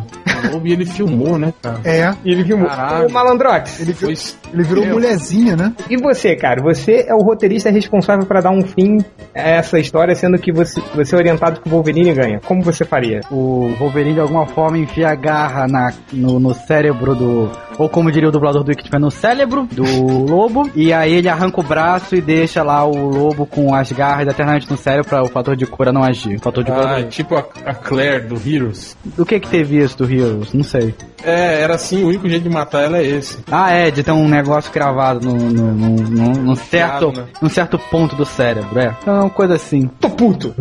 o Lobo e ele filmou, né, cara? É, E ele filmou. Caralho. O Malandrox. ele, Foi ele virou Meu. mulherzinha, né? E você, cara? Você é o roteirista responsável pra dar um fim a essa história, sendo que você, você é orientado que o Wolverine ganha. Como você faria? O Wolverine de alguma forma enfia a garra na, no, no cérebro do. Ou como diria o dublador do Wicked, no cérebro do lobo. E aí ele arranca o braço e deixa lá o lobo com as garras eternamente no cérebro pra o fator de cura não agir. O fator de cura. Ah, é tipo a, a Claire do Heroes. Do que que teve isso do Heroes? Não sei. É, era assim, o único jeito de matar ela é esse. Ah, é, de ter um negócio cravado no, no, no, no- no certo, Criado, né? num certo ponto do cérebro, é. Então, uma coisa assim. Tô puto.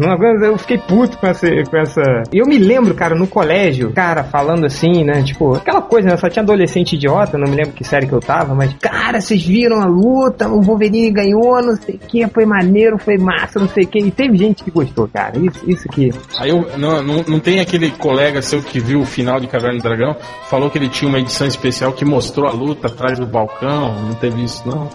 Eu fiquei puto com essa, com essa. E eu me lembro, cara, no colégio, cara, falando assim, né? Tipo, aquela coisa, né? Só tinha adolescente idiota, não me lembro que série que eu tava, mas, cara, vocês viram a luta, o Wolverine ganhou, não sei o que, foi maneiro, foi massa, não sei o que. E teve gente que gostou, cara. Isso, isso que. Aí eu, não, não, não tem aquele colega seu que viu o final de Caverna do Dragão, falou que ele tinha uma edição especial que mostrou a luta atrás do balcão. Não teve isso, não.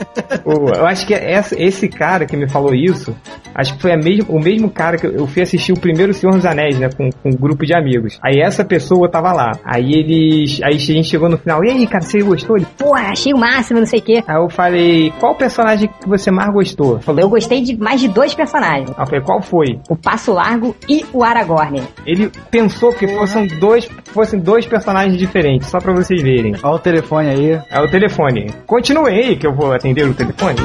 Pô, eu acho que essa- esse cara que me falou isso, acho que foi a mesmo, o mesmo cara que eu- fui assistir o primeiro Senhor dos Anéis, né, com, com um grupo de amigos. Aí essa pessoa tava lá. Aí eles, aí a gente chegou no final, e aí, cara, você gostou? Ele, Porra, achei o máximo, não sei o quê. Aí eu falei, qual personagem que você mais gostou? Falou, Eu gostei de mais de dois personagens. Aí eu falei, qual foi? O Passo Largo e o Aragorn. Ele pensou que fossem dois, fossem dois personagens diferentes, só pra vocês verem. Olha o telefone aí. É o telefone. Continue aí que eu vou atender o telefone.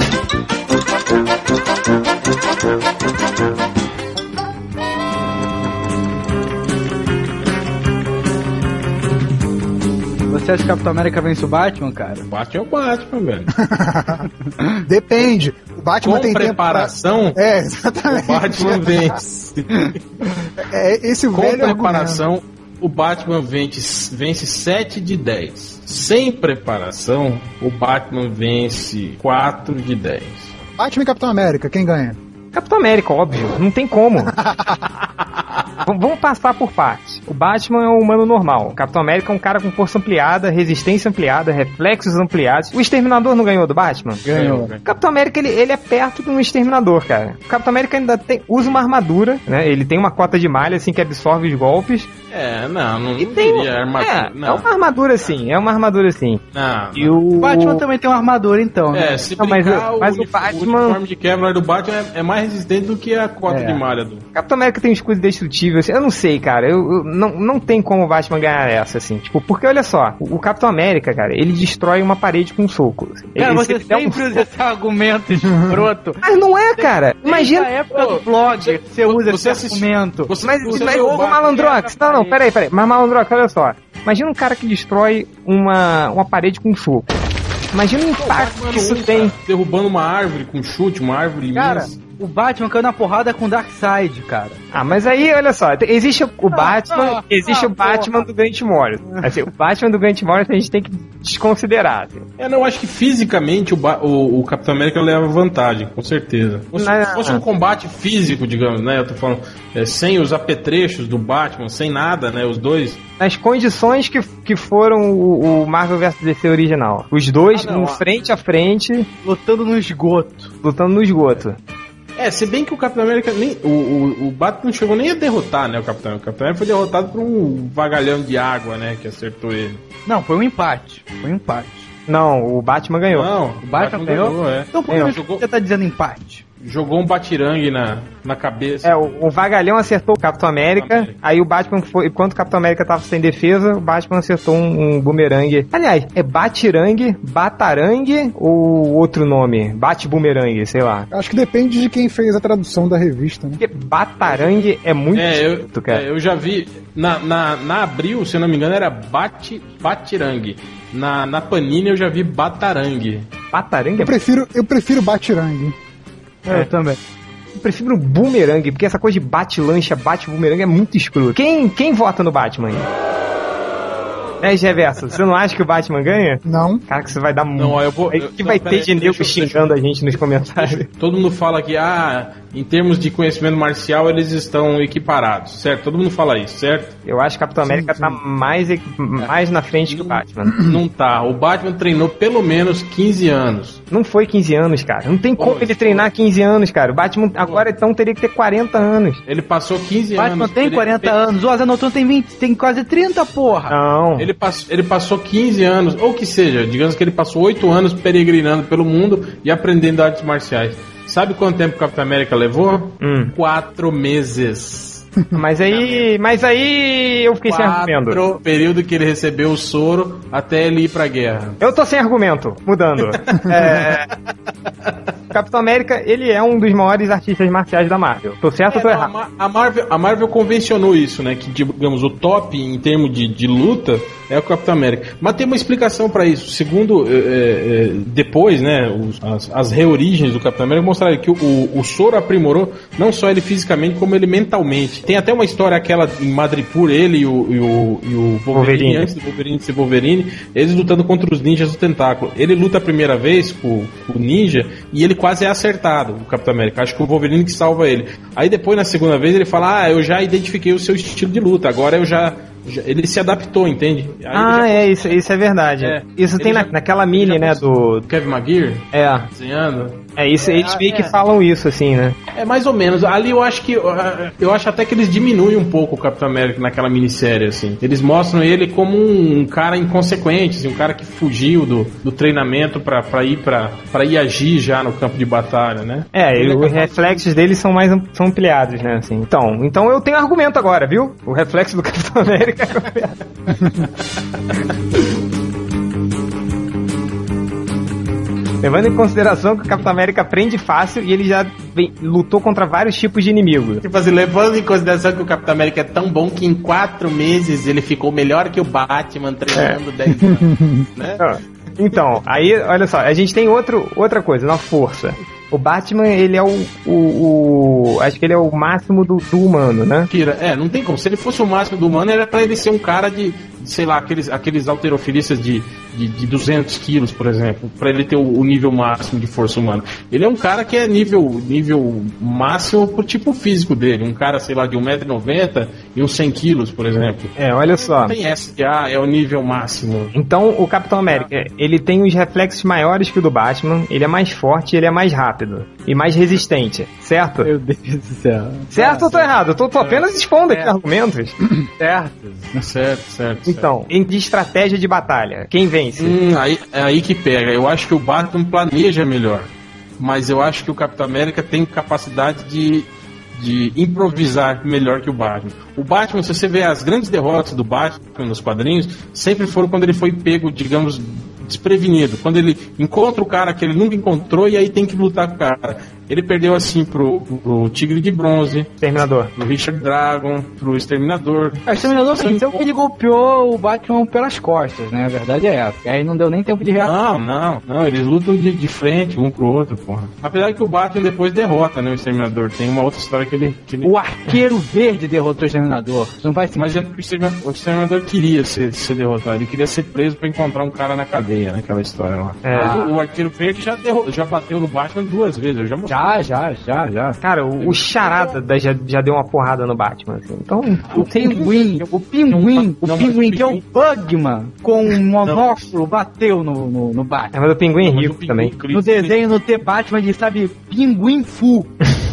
Você acha que Capitão América vence o Batman, cara? Bate é o Batman, velho. Depende. O Batman Com tem preparação, tempo pra... É, o exatamente. Batman vence. É, esse Com velho preparação, o Batman vence, vence 7 de 10. Sem preparação, o Batman vence 4 de 10. argumento. Batman e Capitão América, quem ganha? Capitão América, óbvio. Não tem como. Vamos passar por partes. O Batman é um humano normal. O Capitão América é um cara com força ampliada, resistência ampliada, reflexos ampliados. O Exterminador não ganhou do Batman? Ganhou. O Capitão América, ele, ele é perto de um Exterminador, cara. O Capitão América ainda tem, usa uma armadura, né? Ele tem uma cota de malha, assim, que absorve os golpes. É, não, não, E não tem... diria armadura. É, não, é uma armadura, sim. É uma armadura, sim. não. E o... O Batman também tem uma armadura, então. né? É, se Não, mas o- mas o Batman- uniforme de Kevlar do Batman é, é mais resistente do que a cota É. de malha do... Capitão América tem um escudo indestrutível, assim, eu não sei, cara, eu, eu- não, não tem como o Batman ganhar essa, assim, tipo, porque olha só, o, o Capitão América, cara, ele destrói uma parede com um soco. assim. Cara, Ele- você se ele um sempre soco- usa esse argumento escroto. Mas não é, cara, Imagina imagina... a época do blog, você usa você esse assistiu- argumento. Você, Mas, você mas ô, o Batman- Malandrox, não, não, peraí, peraí, mas Malandrox, olha só, imagina um cara que destrói uma, uma parede com um soco. Imagina o impacto que isso não, tem. derrubando uma árvore com chute, uma árvore Cara, imensa. O Batman caiu na porrada com o Darkseid, cara. Ah, mas aí, olha só, te- existe o Batman, ah, existe ah, o Batman do Grant Morrison. Assim, o Batman do Grant Morrison a gente tem que desconsiderar. assim. É, não, acho que fisicamente o, Ba- o- o Capitão América leva vantagem, com certeza. Se Não. fosse um combate físico, digamos, né? Eu tô falando, é, sem os apetrechos do Batman, sem nada, né? Os dois. Nas condições que, que foram o, o Marvel vs DC original. Os dois, Ah, não, um ah. frente a frente, Lutando no esgoto. lutando no esgoto. É, se bem que o Capitão América nem. O, o, o Batman não chegou nem a derrotar, né? O Capitão. O Capitão América foi derrotado por um vagalhão de água, né? Que acertou ele. Não, foi um empate. Foi um empate. Não, o Batman ganhou. Não, O Batman ganhou? é. Então por Ganhou. que você tá dizendo empate? Jogou um batirangue na, na cabeça. É, o, o Vagalhão acertou o Capitão América, América. aí o Batman foi. Enquanto o Capitão América tava sem defesa, o Batman acertou um, um bumerangue. Aliás, é batirangue, batarangue ou outro nome? Bate-bumerangue, sei lá. Acho que depende de quem fez a tradução da revista, né? Porque batarangue é muito É, eu, cara. é, eu já vi. Na, na, na Abril, se eu não me engano, era bate, batirangue. Na, na Panini eu já vi batarangue. Batarangue é Eu prefiro, eu prefiro Batirangue. Eu também. Eu prefiro um bumerangue, porque essa coisa de bate-lancha, bate-bumerangue é muito escuro. Quem, quem vota no Batman? É, Reverso, você não acha que o Batman ganha? Não. Cara, que você vai dar muito. Não, ó, eu vou- eu- que não, vai ter aí, de nego eu- xingando a gente nos comentários. Todo mundo fala que, ah, em termos de conhecimento marcial, eles estão equiparados, certo? Todo mundo fala isso, certo? Eu acho que o Capitão América tá mais, mais na frente que o Batman. Não tá. O Batman treinou pelo menos 15 anos. Não foi 15 anos, cara. Não tem como ele treinar 15 anos, cara. O Batman agora então teria que ter 40 anos. Ele passou 15 Batman anos. tem ele- 40 anos, o Asa Noturno tem 20, tem quase 30, porra. Não. Ele passou, ele passou 15 anos, ou que seja, digamos que ele passou 8 anos peregrinando pelo mundo e aprendendo artes marciais. Sabe quanto tempo o Capitão América levou? Hum. Quatro meses. Mas aí. Mas aí eu fiquei sem argumento. Quatro período que ele recebeu o soro até ele ir pra guerra. Eu tô sem argumento, mudando. É... Capitão América, ele é um dos maiores artistas marciais da Marvel. Tô certo ou tô É, não, errado? A Marvel, a Marvel convencionou isso, né? Que, digamos, o top em termos de, de luta é o Capitão América. Mas tem uma explicação pra isso. Segundo, é, é, é, depois, né? os- as, as reorigens do Capitão América mostraram que o, o, o soro aprimorou não só ele fisicamente, como ele mentalmente. Tem até uma história aquela em Madripoor, ele e o, e o, e o Wolverine, Wolverine. antes do Wolverine ser Wolverine, eles lutando contra os ninjas do tentáculo. Ele luta a primeira vez com, com o ninja e ele quase é acertado, o Capitão América. Acho que o Wolverine que salva ele. Aí depois, na segunda vez, ele fala: Ah, eu já identifiquei o seu estilo de luta, agora eu já. ele se adaptou, entende? Aí Ah, já- é, isso, isso é verdade. É. Isso tem na, já- naquela mini, né, do... Kevin McGear É, desenhando. É isso, eles meio que é. falam isso, assim, né? É mais ou menos. Ali eu acho que. Eu acho até que eles diminuem um pouco o Capitão América naquela minissérie, assim. Eles mostram ele como um, cara inconsequente, assim, um cara que fugiu do, do treinamento pra, pra ir pra, pra ir agir já no campo de batalha, né? É, e Ele os reflexos deles são mais são ampliados, né? Assim. Então, então eu tenho argumento agora, viu? O reflexo do Capitão América. Levando em consideração que o Capitão América aprende fácil e ele já vem- lutou contra vários tipos de inimigos. Tipo assim, levando em consideração que o Capitão América é tão bom que em quatro meses ele ficou melhor que o Batman treinando 10 anos. né? Então, aí, olha só, a gente tem outro, outra coisa, na força. O Batman, ele é o, o, o- Acho que ele é o máximo do, do humano, né? Kira, é, não tem como. Se ele fosse o máximo do humano, era pra ele ser um cara de sei lá, aqueles, aqueles alterofilistas de, de, de 200 quilos, por exemplo, para ele ter o, o, nível máximo de força humana. Ele é um cara que é nível, nível máximo pro tipo físico dele. Um cara, sei lá, de 1,90m e uns 100 quilos, por exemplo. É, olha só. Tem SDA, é o nível máximo. Então, o Capitão América, ele tem os reflexos maiores que o do Batman, ele é mais forte, ele é mais rápido e mais resistente, certo? Meu Deus do céu. Certo ou tô errado? Eu tô, tô apenas expondo aqui argumentos. Certo. Certo, certo. Então, em de estratégia de batalha, quem vence? Hum, aí, é aí que pega. Eu acho que o Batman planeja melhor. Mas eu acho que o Capitão América tem capacidade de, de improvisar melhor que o Batman. O Batman, se você vê as grandes derrotas do Batman nos quadrinhos, sempre foram quando ele foi pego, digamos, desprevenido. Quando ele encontra o cara que ele nunca encontrou e aí tem que lutar com o cara. Ele perdeu assim pro, pro Tigre de Bronze, Exterminador, pro Richard Dragon, pro Exterminador. O Exterminador venceu que ele golpeou o Batman pelas costas, né? A verdade é essa. E aí não deu nem tempo de reação. Não, não, não. Eles lutam de, de frente um pro outro, porra. Apesar que o Batman depois derrota, né? O Exterminador. Tem uma outra história que ele. Que ele... O Arqueiro Verde derrotou o Exterminador. Isso não vai ser. Mas é o Exterminador, o Exterminador queria ser, ser derrotado. Ele queria ser preso pra encontrar um cara na cadeia, naquela história lá. É. O, o Arqueiro Verde já, derrotou, já bateu no Batman duas vezes. Eu já mostrei. Já, já, já, já. Cara, o, o Charada da- já, já deu uma porrada no Batman. assim. Então, O pinguim, o pinguim, o pinguim que é o Bugman com um monóculo bateu no, no, no é, Batman. mas o pinguim é rico também. Cris- No desenho, no The Batman, ele sabe pinguim fu.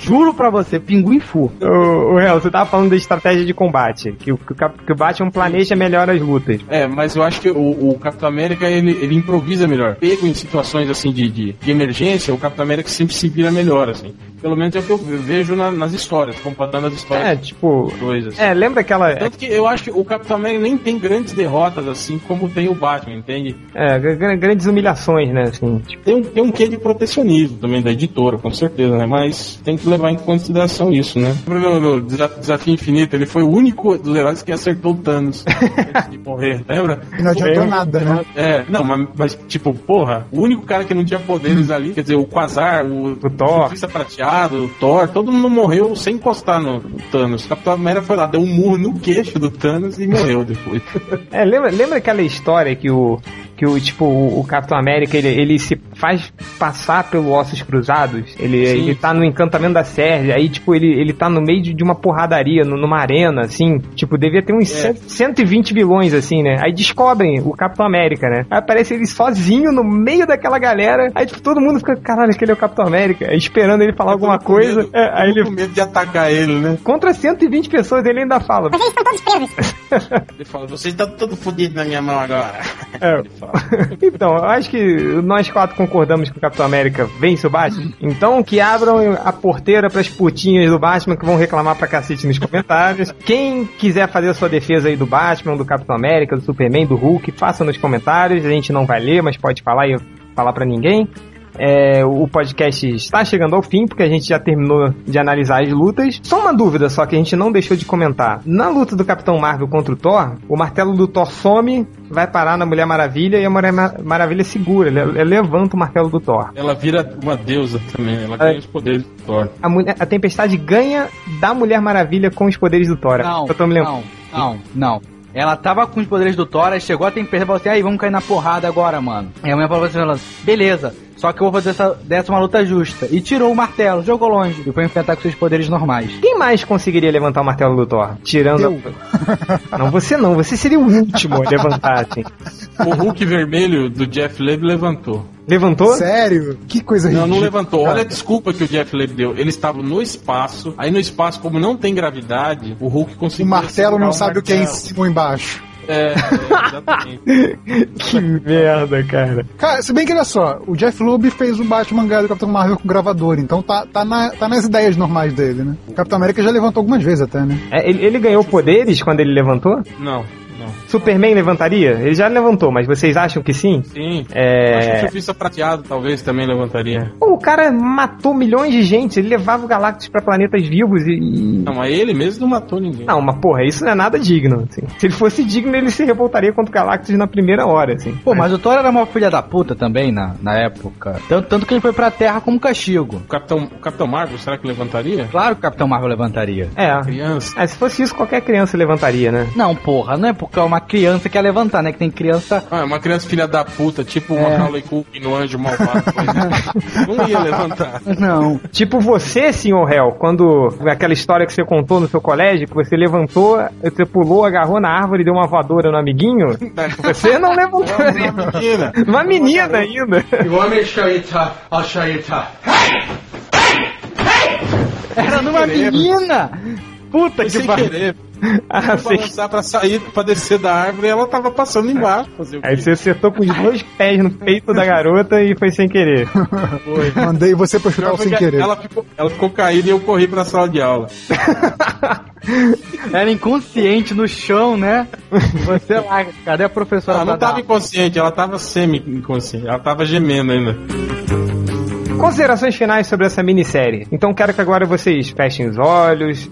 Juro pra você, pinguim fu. O, o Real, você tava falando da estratégia de combate, que o, que o Batman planeja melhor as lutas. É, mas eu acho que o, o Capitão América ele, ele improvisa melhor. Pego em situações assim de, de, de emergência, o Capitão América sempre se vira melhor, assim. Pelo menos é o que eu vejo na- nas histórias, comparando as histórias É, tipo. coisas. É, lembra aquela. Tanto que eu acho que o Capitão América nem tem grandes derrotas assim como tem o Batman, entende? É, gra- grandes humilhações, né? Assim, tipo, Tem um, tem um quê de protecionismo também da editora, com certeza, né? Mas tem que levar em consideração isso, né? O problema do Desa- Desafio Infinito, ele foi o único dos heróis que acertou o Thanos antes de morrer, lembra? E não adiantou nada, né? É, não, mas, mas, tipo, porra, o único cara que não tinha poderes ali, quer dizer, o Quasar, o, O Thor. Prateado, Thor, todo mundo morreu sem encostar no Thanos. O Capitão América foi lá, deu um murro no queixo do Thanos e morreu depois. É, lembra, lembra aquela história que o. Que o, tipo, o, o Capitão América, ele, ele se faz passar pelo Ossos Cruzados. Ele, Sim. ele tá no encantamento da Sérvia. Aí, tipo, ele, ele tá no meio de, de uma porradaria, nu- numa arena, assim. Tipo, devia ter uns É. cento- 120 vilões, assim, né? Aí descobrem o Capitão América, né? Aí aparece ele sozinho no meio daquela galera. Aí, tipo, todo mundo fica, caralho, aquele é o Capitão América. Aí, esperando ele falar alguma coisa. medo- É, aí ele. com medo de atacar ele, né? Contra 120 pessoas, ele ainda fala. Eles estão todos presos. Ele fala, vocês estão todo fodidos na minha mão agora. É. Então, eu acho que nós quatro concordamos que o Capitão América vence o Batman. Então, que abram a porteira para as putinhas do Batman que vão reclamar pra cacete nos comentários. Quem quiser fazer a sua defesa aí do Batman, do Capitão América, do Superman, do Hulk, faça nos comentários. A gente não vai ler, mas pode falar e falar pra ninguém. É, o podcast está chegando ao fim, porque a gente já terminou de analisar as lutas. Só uma dúvida só que a gente não deixou de comentar. Na luta do Capitão Marvel contra o Thor, o martelo do Thor some, vai parar na Mulher Maravilha e a Mulher Ma- Maravilha segura, ela, ela levanta o martelo do Thor. Ela vira uma deusa também, ela ganha os poderes do Thor. A, mulher, a Tempestade ganha da Mulher Maravilha com os poderes do Thor. Não, eu tô me lembrando. não, não, não. Ela tava com os poderes do Thor, aí chegou a tempestade e falou assim, aí, vamos cair na porrada agora, mano. Aí a mulher falou assim, beleza, só que eu vou fazer essa, dessa uma luta justa. E tirou o martelo, jogou longe, e foi enfrentar com seus poderes normais. Quem mais conseguiria levantar o martelo do Thor? Tirando. a- Não, você não, você seria o último a levantar, assim. O Hulk vermelho do Jeff Leb levantou. Levantou? Sério? Que coisa Não, não ridícula. levantou. Olha a desculpa que o Jeff Leb deu. Ele estava no espaço. Aí no espaço, como não tem gravidade, o Hulk O conseguiu. martelo segurar não o sabe o que é em martelo. cima ou embaixo. É, é, exatamente. Que merda, cara. Cara, se bem que olha só, o Jeff Lubb fez o Batman do Capitão Marvel com gravador, então tá, tá, na- tá nas ideias normais dele, né? O Capitão América já levantou algumas vezes até, né? É, ele, ele ganhou poderes quando ele levantou? Não. Superman levantaria? Ele já levantou, mas vocês acham que sim? Sim. É... Acho que o surfista prateado talvez também levantaria. Pô, o cara matou milhões de gente, ele levava o Galactus pra planetas vivos e... Não, mas ele mesmo não matou ninguém. Não, mas porra, isso não é nada digno, assim. Se ele fosse digno, ele se revoltaria contra o Galactus na primeira hora, assim. Pô, mas o Thor era uma filha da puta também na, na época. Tanto, tanto que ele foi pra Terra como castigo. O Capitão, o Capitão Marvel, será que levantaria? Claro que o Capitão Marvel levantaria. É. Criança. É, se fosse isso, qualquer criança levantaria, né? Não, porra, não é porque é uma criança que quer levantar, né? Que tem criança. Ah, uma criança filha da puta, tipo É. uma Macaulay Culkin no Anjo Malvado. não ia levantar. Não. Tipo você, senhor réu, quando aquela história que você contou no seu colégio, que você levantou, você pulou, agarrou na árvore e deu uma voadora no amiguinho, você não levantaria. Uma menina. Uma menina ainda. You want me to show you tough? I'll show you tough. Era numa menina! Puta Foi que pariu. Ah, Pra sei. balançar pra sair, pra descer da árvore, ela tava passando embaixo. Fazer o Aí você acertou com os dois pés no peito da garota e foi sem querer. Mandei você pro hospital sem querer. Ela ficou, ela ficou caída e eu corri pra sala de aula. Era inconsciente no chão, né? Você lá, cadê a professora? Ela não tava dar? inconsciente, ela tava semi-inconsciente. Ela tava gemendo ainda. Considerações finais sobre essa minissérie. Então quero que agora vocês fechem os olhos.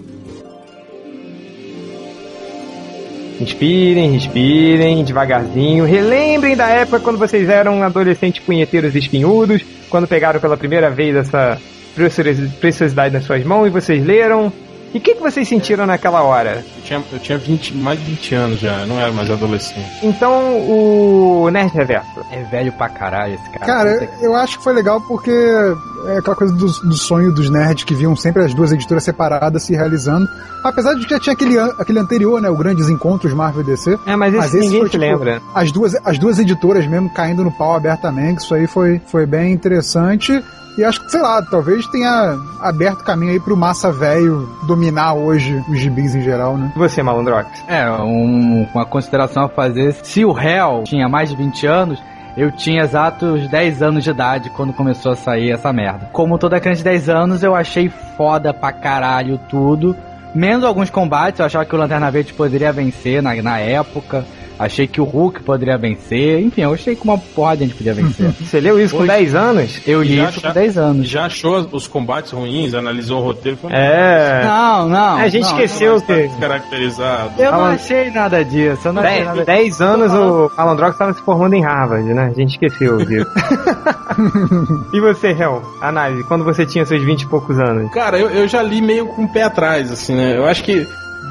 Inspirem, respirem, devagarzinho. Relembrem da época quando vocês eram adolescentes punheteiros espinhudos, quando pegaram pela primeira vez essa preciosi- preciosidade nas suas mãos e vocês leram. E o que, que vocês sentiram naquela hora? Eu tinha, eu tinha 20, mais de 20 anos já, eu não era mais adolescente. Então, o Nerd Reverso. É velho pra caralho esse cara. Cara, eu acho que foi legal porque é aquela coisa do, do sonho dos nerds que viam sempre as duas editoras separadas se realizando. Apesar de que já tinha aquele, aquele anterior, né? O Grandes Encontros Marvel e DC. É, mas esse ninguém se lembra. As duas, as duas editoras mesmo caindo no pau abertamente. Isso aí foi, foi bem interessante. E acho que, sei lá, talvez tenha aberto caminho aí pro massa velho dominar hoje os gibis em geral, né? E você, Malandrox? É, um- uma consideração a fazer. Se o réu tinha mais de 20 anos, eu tinha exatos 10 anos de idade quando começou a sair essa merda. Como toda criança de 10 anos, eu achei foda pra caralho tudo. Menos alguns combates, eu achava que o Lanterna Verde poderia vencer na, na época. Achei que o Hulk poderia vencer. Enfim, eu achei que uma porra de gente podia vencer. Você leu isso com Hoje- 10 anos? Eu li Já isso achar- com 10 anos. Já achou os combates ruins, analisou o roteiro e falou, É. Não, não. A gente não, esqueceu "Não, tá que. descaracterizado. Eu não achei nada disso. Eu não achei nada 10 anos o Malandrox estava se formando em Harvard, né? A gente esqueceu disso. e você, Hel? Análise, quando você tinha seus 20 e poucos anos? Cara, eu, eu já li meio com o pé atrás, assim, né? Eu acho que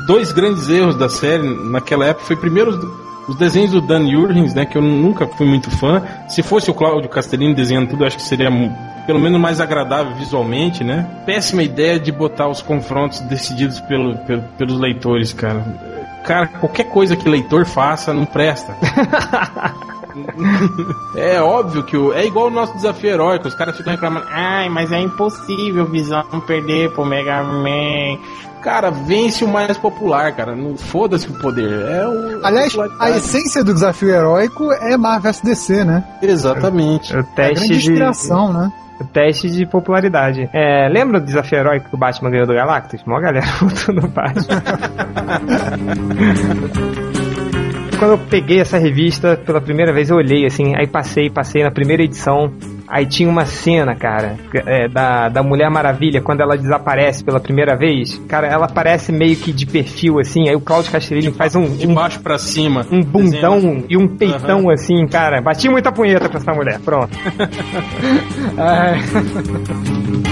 dois grandes erros da série naquela época foi primeiro os, os desenhos do Dan Jurgens, né? Que eu nunca fui muito fã. Se fosse o Claudio Castellini desenhando tudo, acho que seria pelo menos mais agradável visualmente, né? Péssima ideia de botar os confrontos decididos pelo, pelo- pelos leitores, cara. Cara, qualquer coisa que leitor faça não presta. É óbvio que o, é igual o nosso desafio heróico. Os caras ficam reclamando. Ai, mas é impossível Visão perder pro Mega Man. Cara, vence o mais popular, cara. Não foda-se o poder. É o. Aliás, a essência do desafio heróico é Marvel vs DC, né? Exatamente. O É a teste grande de. inspiração, né? O teste de popularidade. É, lembra do desafio heróico que o Batman ganhou do Galactus? Mó galera votou no Batman. Quando eu peguei essa revista pela primeira vez, eu olhei assim, aí passei, passei na primeira edição. Aí tinha uma cena, cara, é, da, da Mulher Maravilha, quando ela desaparece pela primeira vez. Cara, ela aparece meio que de perfil, assim. Aí o Claudio Castellini faz um, De um, baixo pra cima. um bundão Desenho. e um peitão, assim, cara. Bati muita punheta pra essa mulher. Pronto. Ai.